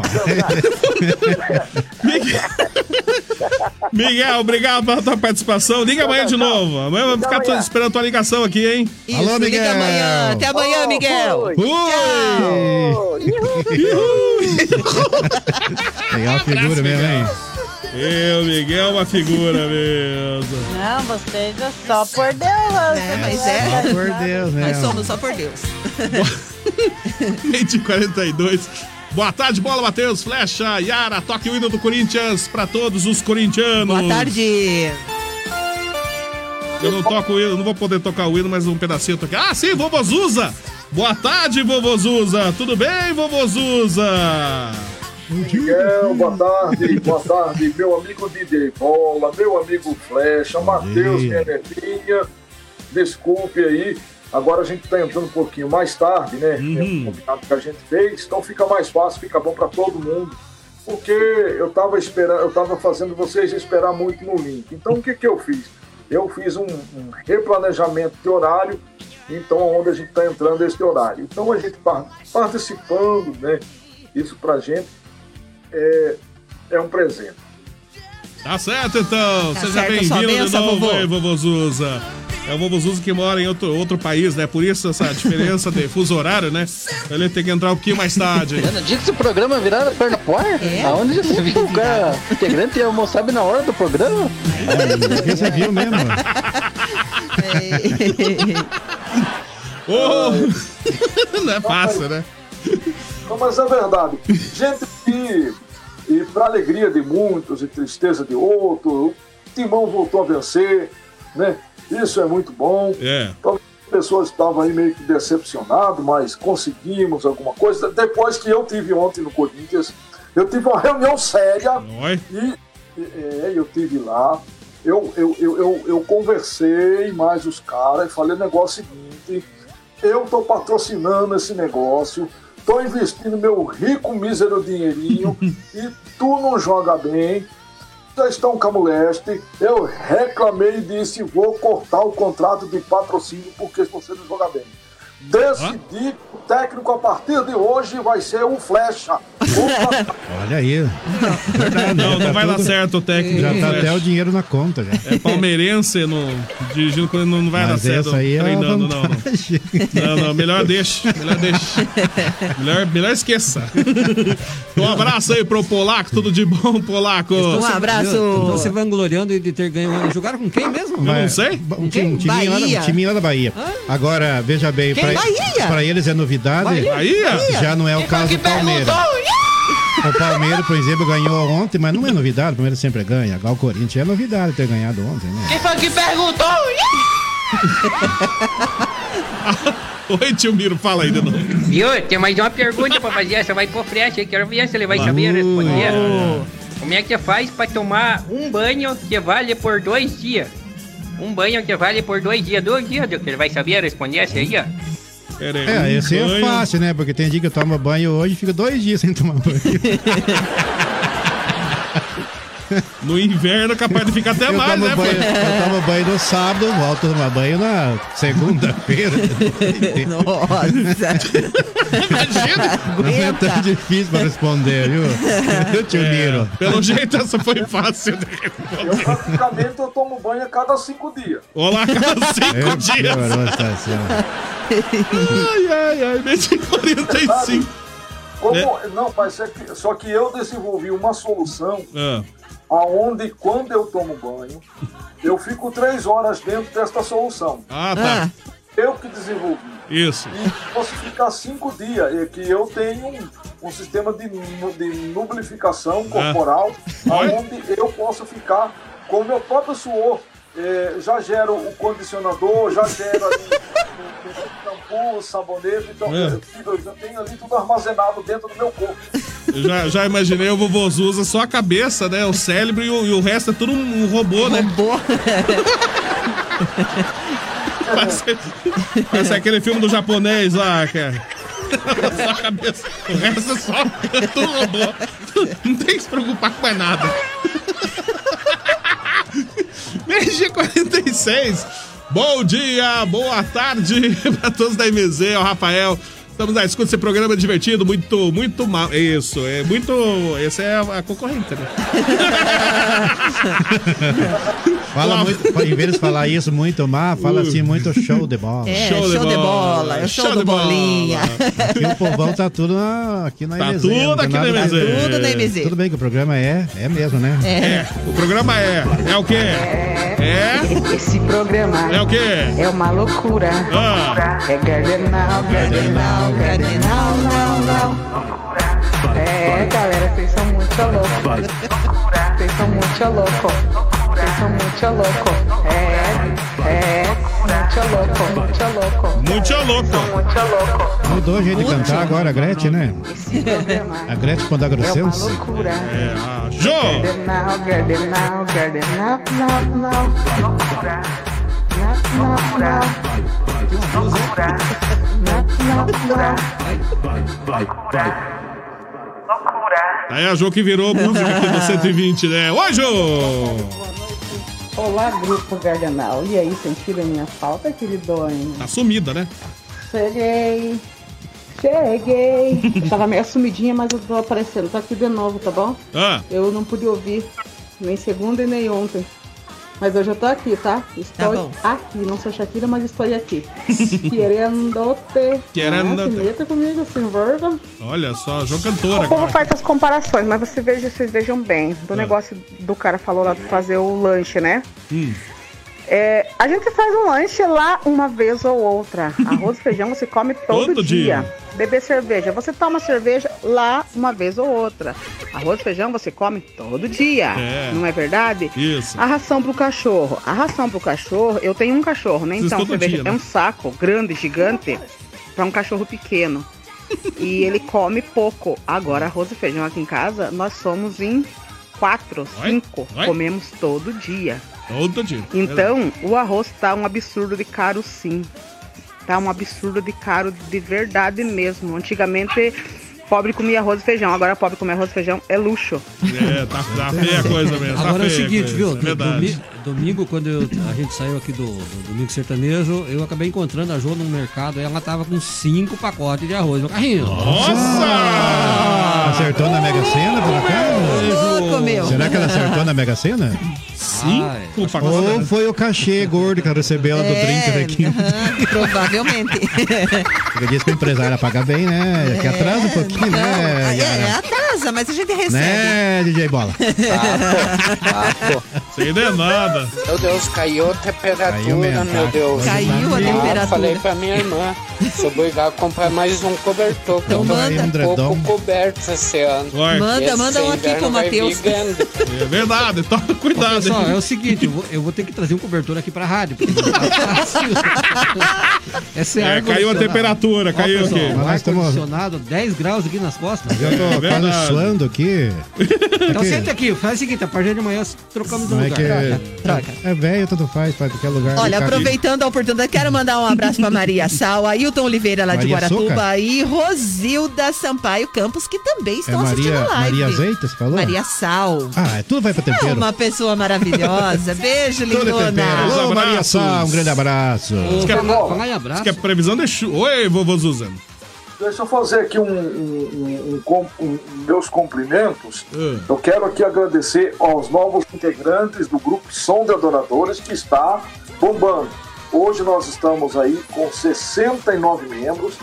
S2: Miguel, obrigado pela tua participação. Liga amanhã de novo. Amanhã vamos ficar
S22: amanhã.
S2: esperando tua ligação aqui, hein?
S6: Isso,
S7: Alô,
S6: liga
S7: Miguel.
S6: amanhã. Até amanhã,
S22: Oh,
S6: Miguel.
S22: fui.
S7: Ui! Legal a figura mesmo, hein?
S2: Eu, Miguel, é uma figura mesmo.
S10: Não, vocês é só por Deus.
S6: É, mas é.
S7: Só por Deus, né?
S6: Nós somos só por Deus.
S2: Meio de 42. Boa tarde, bola, Matheus, Flecha, Yara, toque o hino do Corinthians pra todos os corintianos.
S6: Boa tarde.
S2: Eu não toco o hino, não vou poder tocar o hino, mas um pedacinho eu toquei. Ah, sim, Vovozuza! Boa tarde, Vovozuza! Tudo bem, Vovozuza?
S23: Miguel, boa tarde, boa tarde, meu amigo DJ Bola, meu amigo Flecha, Matheus
S7: dia.
S23: Nenetinha, desculpe aí, agora a gente tá entrando um pouquinho mais tarde, né?
S2: Uhum.
S23: É combinado que a gente fez, então fica mais fácil, fica bom para todo mundo, porque eu tava esperando, eu tava fazendo vocês esperar muito no link. Então o que que eu fiz? Eu fiz um, um replanejamento de horário, então onde a gente está entrando esse horário. Então a gente par- participando, né? Isso pra gente é, é um presente.
S2: Tá certo, então.
S6: Tá
S2: Seja bem-vindo de novo
S6: vovô.
S2: aí, Vovozuza. É o Vovozuza que mora em outro, outro país, né? Por isso essa diferença de fuso horário, né? Ele tem que entrar um pouquinho mais tarde.
S17: Dia que esse programa virar perna poar,
S6: É?
S17: aonde já se viu o cara integrante ia almoçar na hora do programa?
S7: Porque você viu mesmo.
S2: Ô! Não é fácil, né?
S23: Não, mas é verdade. Gente que, e para alegria de muitos e tristeza de outros, o Timão voltou a vencer, né? Isso é muito bom.
S2: É.
S23: Talvez as pessoas estavam aí meio que decepcionadas, mas conseguimos alguma coisa. Depois que eu tive ontem no Corinthians, eu tive uma reunião séria
S2: Oi.
S23: e é, eu tive lá. Eu, eu, eu, eu, eu conversei mais os caras e falei o negócio seguinte. Eu tô patrocinando esse negócio, tô investindo meu rico, mísero dinheirinho e tu não joga bem. Já estão com a moleste. Eu reclamei e disse: vou cortar o contrato de patrocínio porque você não joga bem. Decidi que o técnico a partir de hoje vai ser o Flecha.
S7: Olha aí. Verdade,
S2: Não, não
S7: tá
S2: vai dar
S7: tudo-
S2: certo o técnico.
S7: Já tá até o dinheiro na conta já.
S2: É palmeirense no, dirigindo quando não vai
S7: Mas
S2: dar certo.
S7: essa aí é
S2: treinando, não, não. Não, não, melhor deixa. Melhor deixa. Melhor, melhor esqueça. Um abraço aí pro Polaco, tudo de bom, Polaco.
S6: Um abraço.
S5: Estão se vangloriando de ter ganho. Jogaram com quem mesmo?
S2: Eu não sei.
S7: Um time, um timinho lá,
S6: Bahia.
S7: um timinho lá da Bahia. Agora, veja bem,
S6: Quem?
S7: pra,
S6: Bahia?
S7: pra eles é novidade.
S2: Bahia?
S7: Já não é o caso do Palmeiras. O Palmeiras, por exemplo, ganhou ontem, mas não é novidade, o Palmeiras sempre ganha. Agora o Corinthians é novidade ter ganhado ontem, né?
S9: Quem foi que perguntou?
S2: Oi, tio Miro, fala aí de novo.
S20: Viu? Tem mais uma pergunta pra fazer. Essa vai pro Fresh. Eu quero ver se ele vai saber responder. Como é que faz pra tomar um banho que vale por dois dias? Um banho que vale por dois dias. Dois dias, que ele vai saber responder essa aí, ó.
S2: Aí,
S7: É, esse é fácil, né? Porque tem dia que eu tomo banho hoje e fico dois dias sem tomar banho.
S2: No inverno é capaz de ficar até
S7: eu,
S2: mais, né,
S7: banho, eu tomo banho no sábado, volto a tomar banho na segunda-feira.
S6: Nossa.
S7: Não é tão difícil pra responder, viu? Eu te
S2: É,
S7: uniro.
S2: pelo jeito essa foi fácil de
S23: Eu praticamente eu tomo banho a cada cinco dias.
S2: Olá, cada cinco
S7: É,
S2: dias.
S7: piorou a situação.
S2: Ai, ai, ai, mês de 45.
S23: Como,
S2: É.
S23: Não, mas é que, só que eu desenvolvi uma solução
S2: Ah,
S23: aonde quando eu tomo banho, eu fico três horas dentro desta solução.
S2: Ah, tá.
S23: Eu que desenvolvi.
S2: Isso.
S23: E posso ficar cinco dias, é que eu tenho um, um sistema de, de nublificação corporal, aonde eu posso ficar com o meu próprio suor. É, já gero o condicionador, já gero ali o, shampoo, o sabonete, então
S2: É.
S23: eu, eu já tenho ali tudo armazenado dentro do meu corpo.
S2: Eu já, já imaginei o vovozu usa só a cabeça, né? O cérebro e o, e o resto é tudo um, um robô, né?
S6: Robô.
S2: Parece, parece aquele filme do japonês lá, cara. Só a cabeça. O resto é só é tudo robô. Não tem que se preocupar com mais nada. Meio 46. Bom dia, boa tarde pra todos da MZ, o Rafael. Estamos na escuta desse programa divertido, muito, muito mal. Isso, é muito. Essa é a, a concorrente, né?
S7: Fala muito, em vez de falar isso muito má, fala assim muito show de bola.
S6: É, show, de bola, é o show, do bolinha.
S7: Aqui o povão tá tudo na, aqui na
S2: Tá
S7: MZ,
S2: tudo aqui
S7: nada
S2: na MZ. Tudo
S6: na MZ.
S7: Tudo bem que o programa é, é mesmo, né?
S2: É, o programa é. É o quê? É?
S24: Esse programa
S2: É o quê?
S24: é uma loucura.
S2: Ah.
S24: É Gardenal, Gardenal, Gardenal, não, não. É, galera, vocês são muito loucos. Vocês são muito loucos. Vocês são muito loucos. É, é, muito louco, muito louco.
S2: Muito louco.
S24: Muito louco.
S7: Mudou o jeito de cantar agora, a Gretchen, né? A Gretchen quando
S24: é uma
S7: agrossense.
S24: loucura.
S2: É,
S24: Loucura. Loucura.
S2: Aí a Jô que virou música aqui do 120, né? Oi, Jô!
S24: Olá, grupo Gardenal. E aí, sentiram a minha falta, queridões?
S2: Tá sumida, né?
S24: Cheguei. Cheguei. Eu tava meio sumidinha, mas eu tô aparecendo. Tô aqui de novo, tá bom?
S2: Ah,
S24: Eu não pude ouvir nem segunda e nem ontem. Mas hoje eu tô aqui, tá? Estou
S6: bom.
S24: aqui. Não sou Shakira, mas estou aqui. Querendo-te.
S2: Querendo-te.
S24: Ah, se meta comigo, sem vergonha.
S2: olha só, Jô cantora
S24: O povo faz essas comparações, mas você veja, vocês vejam bem. Do negócio do cara falou lá de fazer o lanche, né?
S2: Hum.
S24: É, a gente faz um lanche lá uma vez ou outra. Arroz e feijão você come todo,
S2: Todo dia.
S24: dia. Beber cerveja, você toma cerveja lá uma vez ou outra. Arroz e feijão você come todo dia.
S2: É.
S24: Não é verdade?
S2: Isso.
S24: A ração pro cachorro. A ração pro cachorro, eu tenho um cachorro, né? Então,
S2: todo
S24: você veja,
S2: dia, né?
S24: é um saco grande, gigante, para um cachorro pequeno. e ele come pouco. Agora, arroz e feijão aqui em casa, nós somos em quatro,
S2: Oi?
S24: cinco.
S2: Oi?
S24: Comemos todo dia.
S2: Todo dia.
S24: Então, o arroz tá um absurdo de caro sim. Tá um absurdo de caro de verdade mesmo. Antigamente, pobre comia arroz e feijão. Agora, pobre comer arroz e feijão é luxo.
S2: É, tá, tá feia a coisa mesmo. tá
S5: Agora é o seguinte,
S2: coisa,
S5: viu?
S2: é verdade.
S5: Domi- domingo, quando eu- a gente saiu aqui do, do Domingo Sertanejo, eu acabei encontrando a Jô no mercado e ela tava com cinco pacotes de arroz no carrinho.
S2: Nossa!
S7: Acertou na Mega Sena, por acaso?
S6: Louco, meu.
S7: Será que ela acertou na Mega Sena?
S2: Cinco pacotes.
S7: Ou foi o cachê gordo que ela recebeu lá do
S6: É,
S7: drink daqui?
S6: provavelmente.
S7: Porque diz que o empresário paga bem, né? Que atrasa um pouquinho, né?
S6: É, é, atrasa, mas a gente recebe.
S7: Né, DJ Bola?
S2: Sem de nada.
S25: Meu Deus, caiu a temperatura,
S7: Caiu mesmo,
S25: meu? Deus.
S6: Caiu a
S25: Ah,
S6: temperatura.
S25: falei pra minha irmã, se eu obrigar a comprar mais um cobertor, que
S6: Então
S25: eu tô
S6: manda.
S25: um pouco coberto esse ano.
S6: Manda,
S25: Esse
S6: manda um aqui pro Matheus.
S2: É verdade, toma cuidado.
S5: Pessoal, é o seguinte, eu vou, eu vou ter que trazer um cobertor aqui pra rádio. tá. Essa
S2: É, caiu a temperatura, caiu
S5: pessoal,
S2: aqui.
S5: o
S7: Mas
S5: ar
S7: nós estamos-
S5: condicionado, 10 graus aqui nas costas.
S7: Já tô
S2: É
S7: suando aqui.
S5: Então
S7: Aqui.
S5: senta aqui, faz o seguinte, a partir de amanhã trocamos uma
S7: Mas
S5: lugar.
S7: é que-
S6: Troca.
S7: É velho, tanto faz, faz qualquer lugar.
S6: Olha,
S7: Cabe.
S6: aproveitando a oportunidade, quero mandar um abraço para Maria Sal, Ailton Oliveira lá de
S7: Maria
S6: Guaratuba
S7: Soca?
S6: e Rosilda Sampaio Campos, que também
S7: É
S6: estão assistindo
S7: Maria,
S6: a live.
S7: Maria Azeite, você falou?
S6: Maria Sal.
S7: Ah, tudo vai pra
S6: É
S7: tempero.
S6: uma pessoa maravilhosa. Beijo,
S7: é
S6: lindona.
S7: Alô, Maria. Sá, um grande abraço.
S2: É-
S5: Falar em abraço.
S2: diz que é previsão de chuva. Oi, vovô Susan.
S23: Deixa eu fazer aqui um, um- um- um meus cumprimentos.
S2: Ah.
S23: Eu quero aqui agradecer aos novos integrantes do grupo Som de Adoradores que está bombando. Hoje nós estamos aí com 69 membros.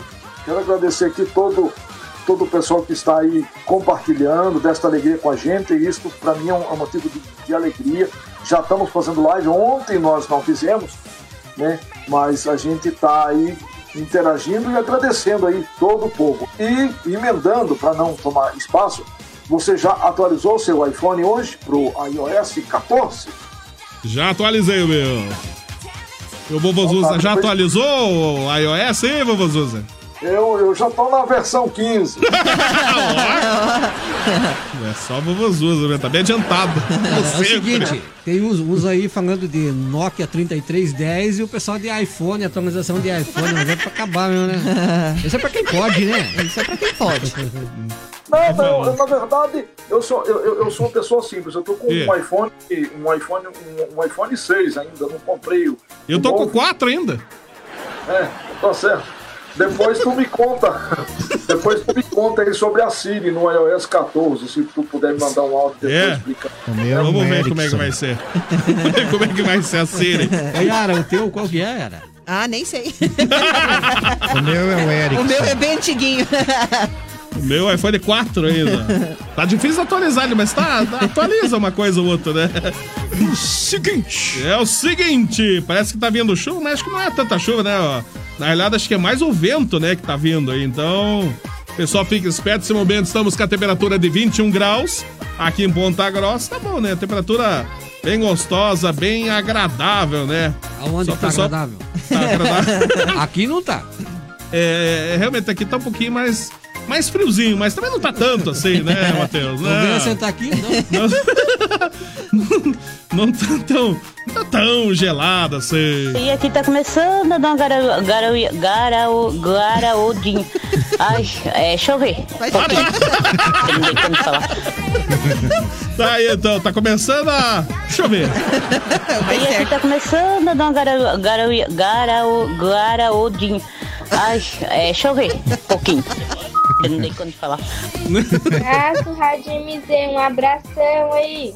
S23: Quero agradecer aqui todo, todo o pessoal que está aí compartilhando desta alegria com a gente. E isso para mim é um, é um motivo de, de alegria. Já estamos fazendo live. Ontem nós não fizemos, né? Mas a gente está aí interagindo e agradecendo aí todo o povo. E emendando, para não tomar espaço, você já atualizou seu iPhone hoje para o iOS 14?
S2: Já atualizei o meu. O vovô Susan já atualizou o iOS vovô Susan?
S23: Eu, eu já estou na versão 15.
S2: É só o Susan, né? Tá bem adiantado.
S5: É o
S2: Sempre.
S5: seguinte, tem uns, uns aí falando de Nokia 3310 e o pessoal de iPhone, atualização de iPhone, mas é pra acabar mesmo, né? Isso é pra quem pode, né?
S6: Isso é pra quem pode.
S23: Não, não, eu, na verdade, eu sou, eu, eu- sou uma pessoa simples. Eu tô com
S2: E?
S23: um iPhone, um iPhone, um, um iPhone 6 ainda, não comprei o.
S2: Eu tô com quatro ainda.
S23: É, tá certo. Depois tu me conta. Depois tu me conta aí sobre a Siri no iOS 14, se tu puder me mandar um áudio depois
S2: É.
S23: explicando.
S7: O meu é
S2: Vamos ver como é que vai ser. Vamos ver como é que vai ser a Siri.
S5: Ô, Yara, o teu qual que é, Yara?
S6: Ah, nem sei.
S7: O meu é o Ericsson.
S6: O meu é bem antiguinho.
S2: O meu iPhone 4 ainda. Tá difícil atualizar ele, mas tá, tá- atualiza uma coisa ou outra, né?
S7: Seguinte.
S2: É o seguinte, parece que tá vindo chuva, mas acho que não é tanta chuva, né? ó. Na realidade, acho que é mais o vento, né, que tá vindo aí. Então, pessoal, fique esperto. Nesse momento, estamos com a temperatura de 21 graus aqui em Ponta Grossa. Tá bom, né? Temperatura bem gostosa, bem agradável, né?
S5: Aonde
S2: Só
S5: tá
S2: pessoal-
S5: agradável?
S2: Tá agradável.
S5: Aqui não tá.
S2: É, realmente aqui tá um pouquinho mais, mais friozinho, mas também não tá tanto assim, né, Matheus?
S5: Não venha
S2: Não,
S5: sentar aqui,
S2: não, não tá tão, não tá tão gelado assim.
S26: E aqui tá começando a dar uma gara, gara, garau, garaudinho. Ai, é, deixa eu ver. Não tem como falar.
S2: Tá aí, então, tá começando a chover.
S26: E aqui tá começando a dar uma gara, gara, garau, garaudinho. Ai, é, deixa eu ver. Um pouquinho. Eu não dei de falar.
S16: Abraço, Rádio MZ, um abração aí.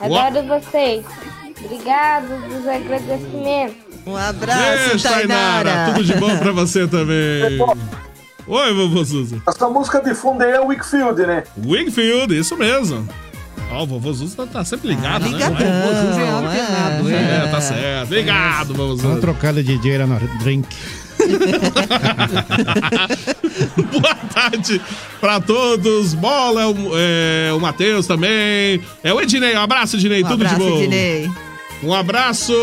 S16: Adoro vocês. Obrigado dos agradecimentos.
S6: Um
S2: Beijo, Tainara. Tudo de bom pra você também. Oi, vovô Suza.
S23: Essa música de fundo aí é o Wickfield, né?
S2: Wingfield, isso mesmo. Ó, o vovô Zuza tá sempre ligado, né?
S6: ligadão,
S2: O vovô Zuza é
S6: é.
S2: antenado, é. tá certo. Obrigado, vovô
S7: Vamos
S2: Zuza.
S7: trocar de DJ lá no drink.
S2: Boa tarde pra todos. Bola, é o, é, o Matheus também. É o Ednei. Um abraço, Ednei.
S6: Um
S2: Tudo
S6: abraço,
S2: de bom.
S6: Ednei.
S2: Um abraço,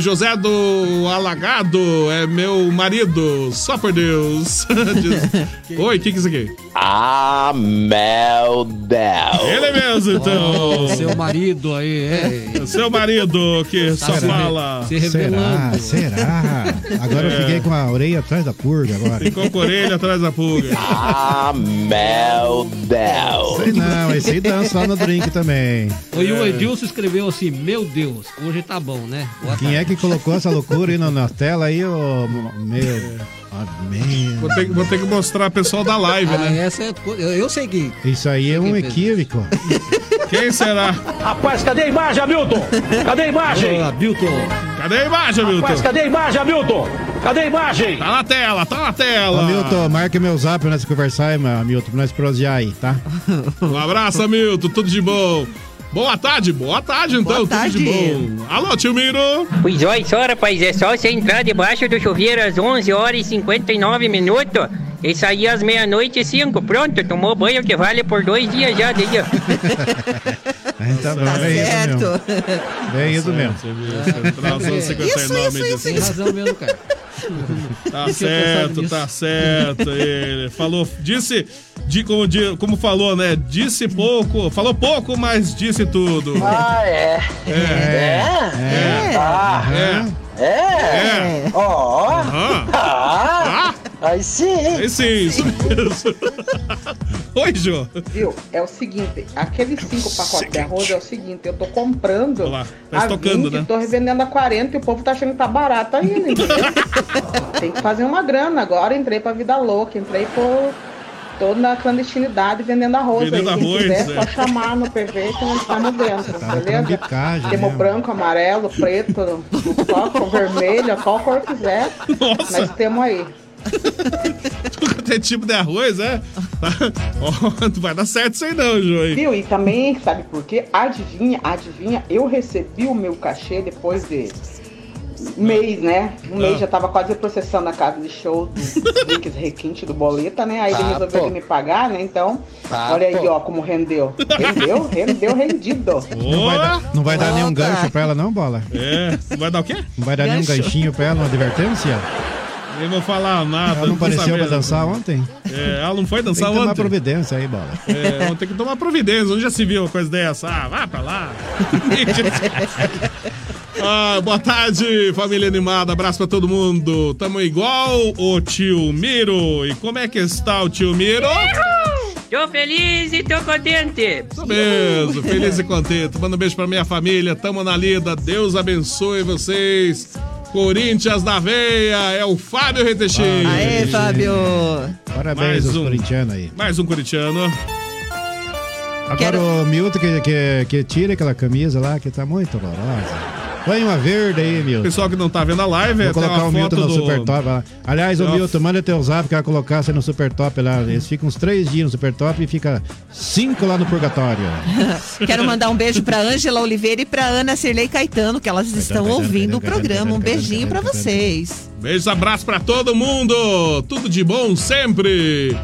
S2: José do Alagado. É meu marido. Só por Deus. Diz- Oi, o que, que é isso aqui?
S12: Ah, meu Deus.
S2: Ele mesmo, então.
S5: Seu marido aí, é.
S2: Seu marido que só
S5: se re-
S2: fala.
S5: se
S7: Será?
S5: revelando.
S7: Será? Agora eu
S2: É.
S7: fiquei com a orelha atrás da purga agora.
S2: Ficou com a orelha atrás da pulga.
S12: Ah, meu Deus.
S7: Sei não, esse aí dança lá no drink também.
S5: E o Edilson escreveu assim, meu Deus, hoje tá bom, né? Boa
S7: Quem é que colocou essa loucura aí na, na tela aí, ô meu? Amém.
S2: Vou ter, que- vou ter que mostrar pessoal da live,
S5: Ah,
S2: né?
S5: essa é, eu, eu sei que.
S7: Isso aí é um equívoco.
S2: Quem será?
S27: Rapaz, cadê a imagem, Hamilton? Cadê a imagem?
S5: Ô, Hamilton.
S2: Cadê a imagem, Milton?
S27: Rapaz, cadê a imagem, Hamilton? Cadê a imagem?
S2: Tá na tela, tá na tela.
S7: Ô, Milton, marca meu zap pra nós conversar aí, meu, Milton, pra nós prosear aí, tá?
S2: Um abraço, Milton. Tudo de bom. Boa tarde, boa tarde, então.
S6: Boa
S2: Tudo de bom. Alô, tio Miro.
S20: Pois olha só, rapaz, é só você entrar debaixo do chuveiro às 11 horas e 59 minutos Isso aí às meia-noite e cinco. Pronto, tomou banho que vale por dois dias já, daí, ó.
S7: Tá, bom, é isso mesmo. É isso mesmo.
S2: Centralzão 59
S5: Tem
S2: edição.
S5: razão mesmo, cara.
S2: Tá certo, tá certo. Ele falou, disse, de, como, de- como falou, né? Disse pouco, falou pouco, mas disse tudo.
S28: Ah, é.
S2: É.
S28: É? Ah,
S2: É.
S28: é?
S2: É.
S28: Ó.
S2: Aham.
S28: Ah. Aí sim.
S2: Aí sim, isso mesmo. Oi, Jô.
S24: Viu? É o seguinte, aqueles cinco pacotes de arroz é o seguinte, eu tô comprando
S2: lá, tá
S24: a
S2: estocando,
S24: 20,
S2: né?
S24: tô revendendo a 40 e o povo tá achando que tá barato ainda. entendeu? Tem que fazer uma grana. Agora entrei pra vida louca, entrei por... Tô na clandestinidade vendendo arroz.
S2: Vendendo
S24: aí. Quem
S2: arroz,
S24: quiser,
S2: é.
S24: só chamar no PV que nós estamos dentro,
S7: Tá
S24: beleza? Temos
S7: mesmo.
S24: branco, amarelo, preto, qual, vermelho, qual cor quiser.
S2: Nossa.
S24: Nós temos aí.
S2: Tem tipo de arroz, é? Não vai dar certo isso aí não, Jô. hein?
S24: Viu? E também, sabe por quê? Adivinha, adivinha, eu recebi o meu cachê depois de mês, né? Um mês
S28: Ah.
S24: já tava quase processando a casa de show do Links Requinte do Boleta, né? Aí ele resolveu me pagar, né? Então,
S28: Ah,
S24: olha aí, ó, como rendeu. Rendeu? Rendeu, rendido.
S7: Não vai dar, não vai dar nenhum gancho pra ela, não, bola?
S2: É, não vai dar o quê?
S7: Não vai dar nenhum
S24: Gancho.
S7: ganchinho pra ela, uma advertência?
S2: Nem vou falar nada.
S7: Ela não apareceu pra dançar ontem?
S2: É, ela não foi
S7: Tem que
S2: dançar
S7: tomar
S2: ontem.
S7: providência aí, bola.
S2: É, vamos ter que tomar providência. Onde já se viu uma coisa dessa? Ah, vai pra lá. ah, boa tarde, família animada. Abraço pra todo mundo. Tamo igual o tio Miro. E como é que está o tio Miro?
S20: Tô feliz e tô contente.
S2: Tô mesmo, feliz e contente. Manda um beijo pra minha família. Tamo na lida. Deus abençoe vocês. Corinthians da veia. É o Fábio Retechim.
S6: Aê, Fábio.
S7: Parabéns
S2: Mais
S7: aos
S2: um.
S7: corintianos aí.
S2: Mais um corintiano.
S7: Agora o Milton que, que, que tira aquela camisa lá, que tá muito horrorosa. Põe uma verde aí, Milton.
S2: Pessoal que não tá vendo a live,
S7: Vou
S2: é,
S7: colocar o Milton no
S2: do...
S7: Super Top lá. Aliás, o Milton, manda teu zap que vai colocar você no Super Top lá. Eles ficam uns três dias no Super Top e fica cinco lá no Purgatório.
S6: Quero mandar um beijo pra Ângela Oliveira e pra Ana Cirlei Caetano, que elas estão
S7: Caetano,
S6: ouvindo o
S7: Caetano,
S6: programa. Um
S7: Caetano,
S6: beijinho pra
S7: Caetano,
S6: vocês.
S2: Beijos, abraço pra todo mundo. Tudo de bom sempre.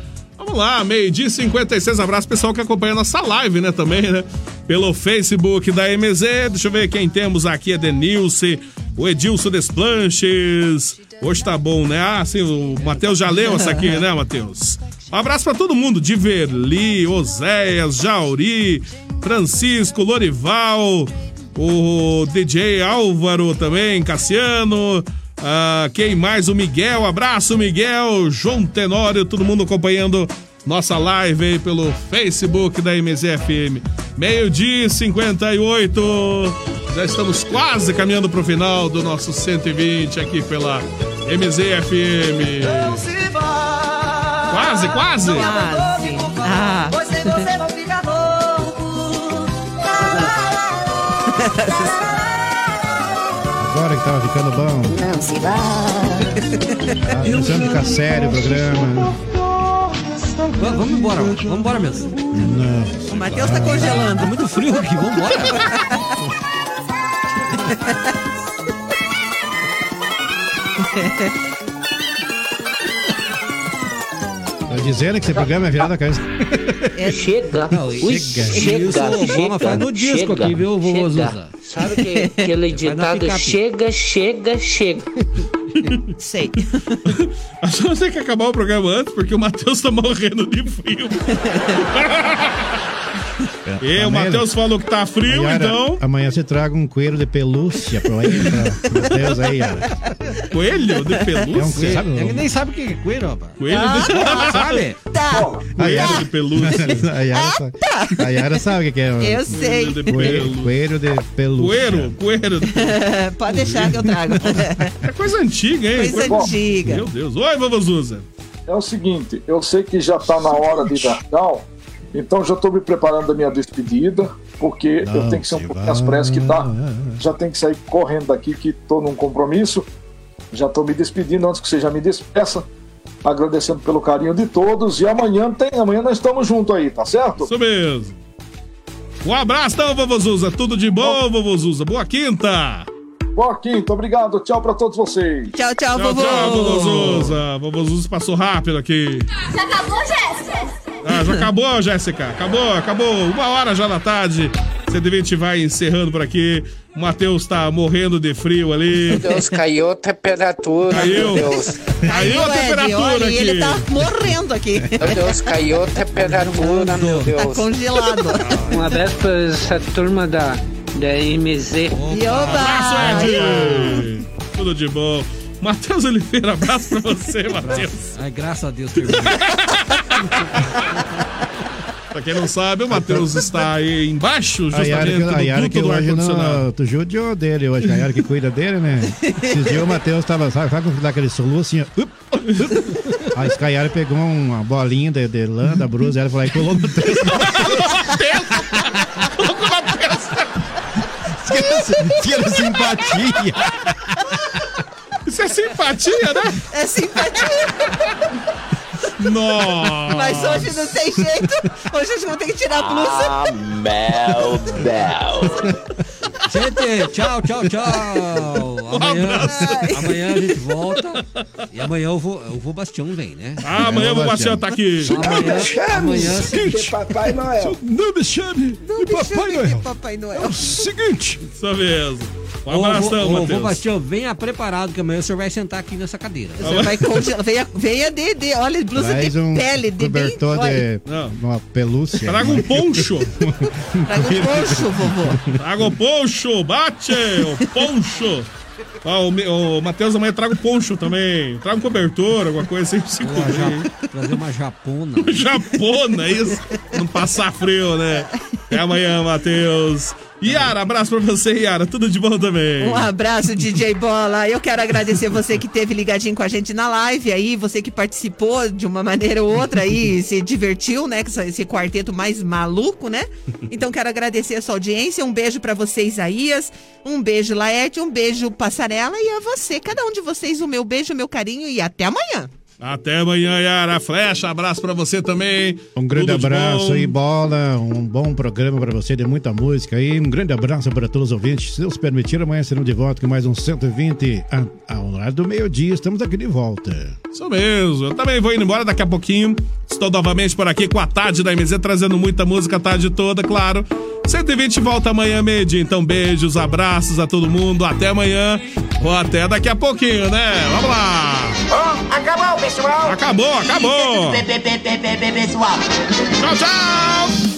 S2: Lá, meio-dia e 56. Abraço pessoal que acompanha a nossa live, né? Também, né? Pelo Facebook da MZ. Deixa eu ver quem temos aqui. É Denilce, o Edilson Desplanches. Hoje tá bom, né? Ah, sim, o Matheus já leu essa aqui, né, Matheus? Um abraço pra todo mundo. Diverli, Oséias, Jauri, Francisco, Lorival, o DJ Álvaro também, Cassiano. Ah, quem mais? O Miguel. Abraço, Miguel. João Tenório, todo mundo acompanhando nossa live aí pelo Facebook da MZFM. Meio-dia e 58. Já estamos quase caminhando pro final do nosso 120 aqui pela MZFM. Quase, quase.
S6: Quase. Ah.
S29: Pois sem você não fica louco.
S7: Agora que tava ficando bom.
S29: Não se vá.
S7: Tá começando a ficar sério o programa.
S5: Va- Vamos embora, vamos embora mesmo.
S7: Não.
S6: O Matheus tá congelando.
S5: Muito frio aqui, vamos embora.
S7: Tô dizendo que esse programa é virado a cabeça.
S28: Chega.
S5: Não,
S28: Ui,
S5: chega.
S28: chega.
S5: Isso, o
S28: chega,
S5: faz no disco
S28: chega,
S5: aqui, viu, vovô?
S28: Sabe que, aquele ditado
S5: picape.
S28: chega, chega, chega.
S6: Sei.
S2: Que você tem que acabar o programa antes, porque o Matheus tá morrendo de frio. e o Matheus falou que tá frio, então.
S7: Amanhã você traga um coelho de pelúcia pra aí, pra Matheus aí, ó.
S2: Coelho de
S7: É um
S2: pelúcia?
S7: coelho, sabe?
S5: Ele nem sabe o que é coelho, rapaz.
S2: Coelho
S5: Ah,
S2: de
S5: sabe?
S6: Tá.
S2: Coelho de pelúcia.
S7: A Yara, sabe, a Yara sabe o que é.
S6: Eu sei.
S2: Coelho de
S7: Coelho,
S2: pelu-
S7: coelho de pelúcia.
S2: Coelho, coelho.
S6: Pode deixar que eu trago.
S2: É coisa antiga, hein?
S6: Coisa antiga.
S2: Meu Deus. Oi, vovô Zuza.
S23: É o seguinte, eu sei que já está na hora de dar tchau, então já estou me preparando da minha despedida, porque eu
S7: Não
S23: tenho que ser um pouquinho às pressas que tá. Já tenho que sair correndo daqui que estou num compromisso. Já estou me despedindo antes que você já me despeça. Agradecendo pelo carinho de todos. E amanhã tem, amanhã nós estamos juntos aí, tá certo?
S2: Isso mesmo. Um abraço, então, vovô Zuza. Tudo de bom, vovô Zuza. Boa quinta.
S23: Boa quinta, obrigado. Tchau pra todos vocês.
S6: Tchau, tchau,
S2: Tchau, tchau, vovô Zuza. Vovô Zuza passou rápido aqui.
S16: Já acabou, Jéssica?
S2: Ah, já acabou, Jéssica. Acabou, acabou. Uma hora já da tarde. 120 vai encerrando por aqui. O Matheus tá morrendo de frio ali.
S25: Meu Deus, caiu a temperatura,
S2: Caiu.
S25: meu Deus.
S2: Caiu a
S6: Ed,
S2: temperatura
S6: olha,
S2: aqui.
S6: ele tá morrendo aqui.
S25: Meu Deus, caiu a temperatura, meu Deus.
S6: Tá congelado.
S25: Um abraço pra essa turma da, da MZ.
S6: E
S2: Abraço, Ed. Tudo de bom. Matheus Oliveira, abraço pra você, Matheus.
S5: Ai, graças a Deus, terminou.
S2: Pra quem não sabe, o Matheus está aí embaixo,
S7: A Yara,
S2: justamente
S7: que, a Yara
S2: no
S7: que
S2: do ar-condicionado.
S7: não, tu judiou dele hoje, a Yara que cuida dele, né? Esses dias o Matheus tava, sabe, sabe quando dá aquele soluço assim, ó, up, up. Aí a Yara pegou uma bolinha de, de lã da brusa, ela falou, e colou no texto. Tira simpatia.
S2: É simpatia, né?
S6: É simpatia.
S2: Nossa.
S6: Mas hoje não tem jeito. Hoje a gente vai ter que tirar a blusa.
S12: Meu Deus.
S5: Gente, tchau, tchau, tchau. Amanhã, amanhã a gente volta. E amanhã eu vou, eu vou Bastião vem, né?
S2: Ah, amanhã o Bastião tá aqui.
S5: Amanhã, amanhã
S21: Seguinte, Papai Noel.
S7: Não me chame
S6: Não me
S7: Papai
S6: chame
S7: Noel.
S6: Papai
S7: É
S6: Noel.
S7: o seguinte.
S2: Isso mesmo. Um abração,
S5: vô- ô, vô
S2: Matheus.
S5: Bastião, venha preparado que amanhã o senhor vai sentar aqui nessa cadeira.
S6: Você vai congelar. Venha, venha de, de, olha, blusa
S7: Traz
S6: de
S7: um
S6: pele, de bem.
S7: cobertor
S6: olha,
S7: de uma pelúcia.
S2: Traga um poncho.
S6: Traga um poncho, vovô.
S2: Traga o poncho. Bate o poncho. Ó, o, o Matheus amanhã traga o poncho também. Traga um cobertor, alguma coisa assim pra se cobrir.
S5: trazer uma japona.
S2: Japona, isso. Não passar frio, né? Até amanhã, Matheus. Yara, abraço pra você, Yara. Tudo de bom também.
S6: Um abraço, DJ Bola. Eu quero agradecer você que esteve ligadinho com a gente na live aí, você que participou de uma maneira ou outra aí, se divertiu, né, com esse quarteto mais maluco, né? Então quero agradecer a sua audiência. Um beijo pra você, Isaías. Um beijo, Laerte. Um beijo, Passarela. E a você, cada um de vocês, o meu beijo, o meu carinho e até amanhã.
S2: Até amanhã, Yara. Flecha, abraço pra você também.
S7: Um grande
S2: Tudo
S7: abraço aí, bola. Um bom programa pra você, de muita música aí. Um grande abraço para todos os ouvintes. Se Deus permitir, amanhã serão de volta com mais um 120 a- ao lado do meio-dia. Estamos aqui de volta.
S2: Isso mesmo. Eu também vou indo embora daqui a pouquinho. Estou novamente por aqui com a tarde da MZ, trazendo muita música a tarde toda, claro. 120 volta amanhã, meio-dia. Então, beijos, abraços a todo mundo. Até amanhã. Ou até daqui a pouquinho, né? Vamos lá.
S29: Ó, acabou, pessoal.
S2: Acabou, acabou. Tchau, tchau.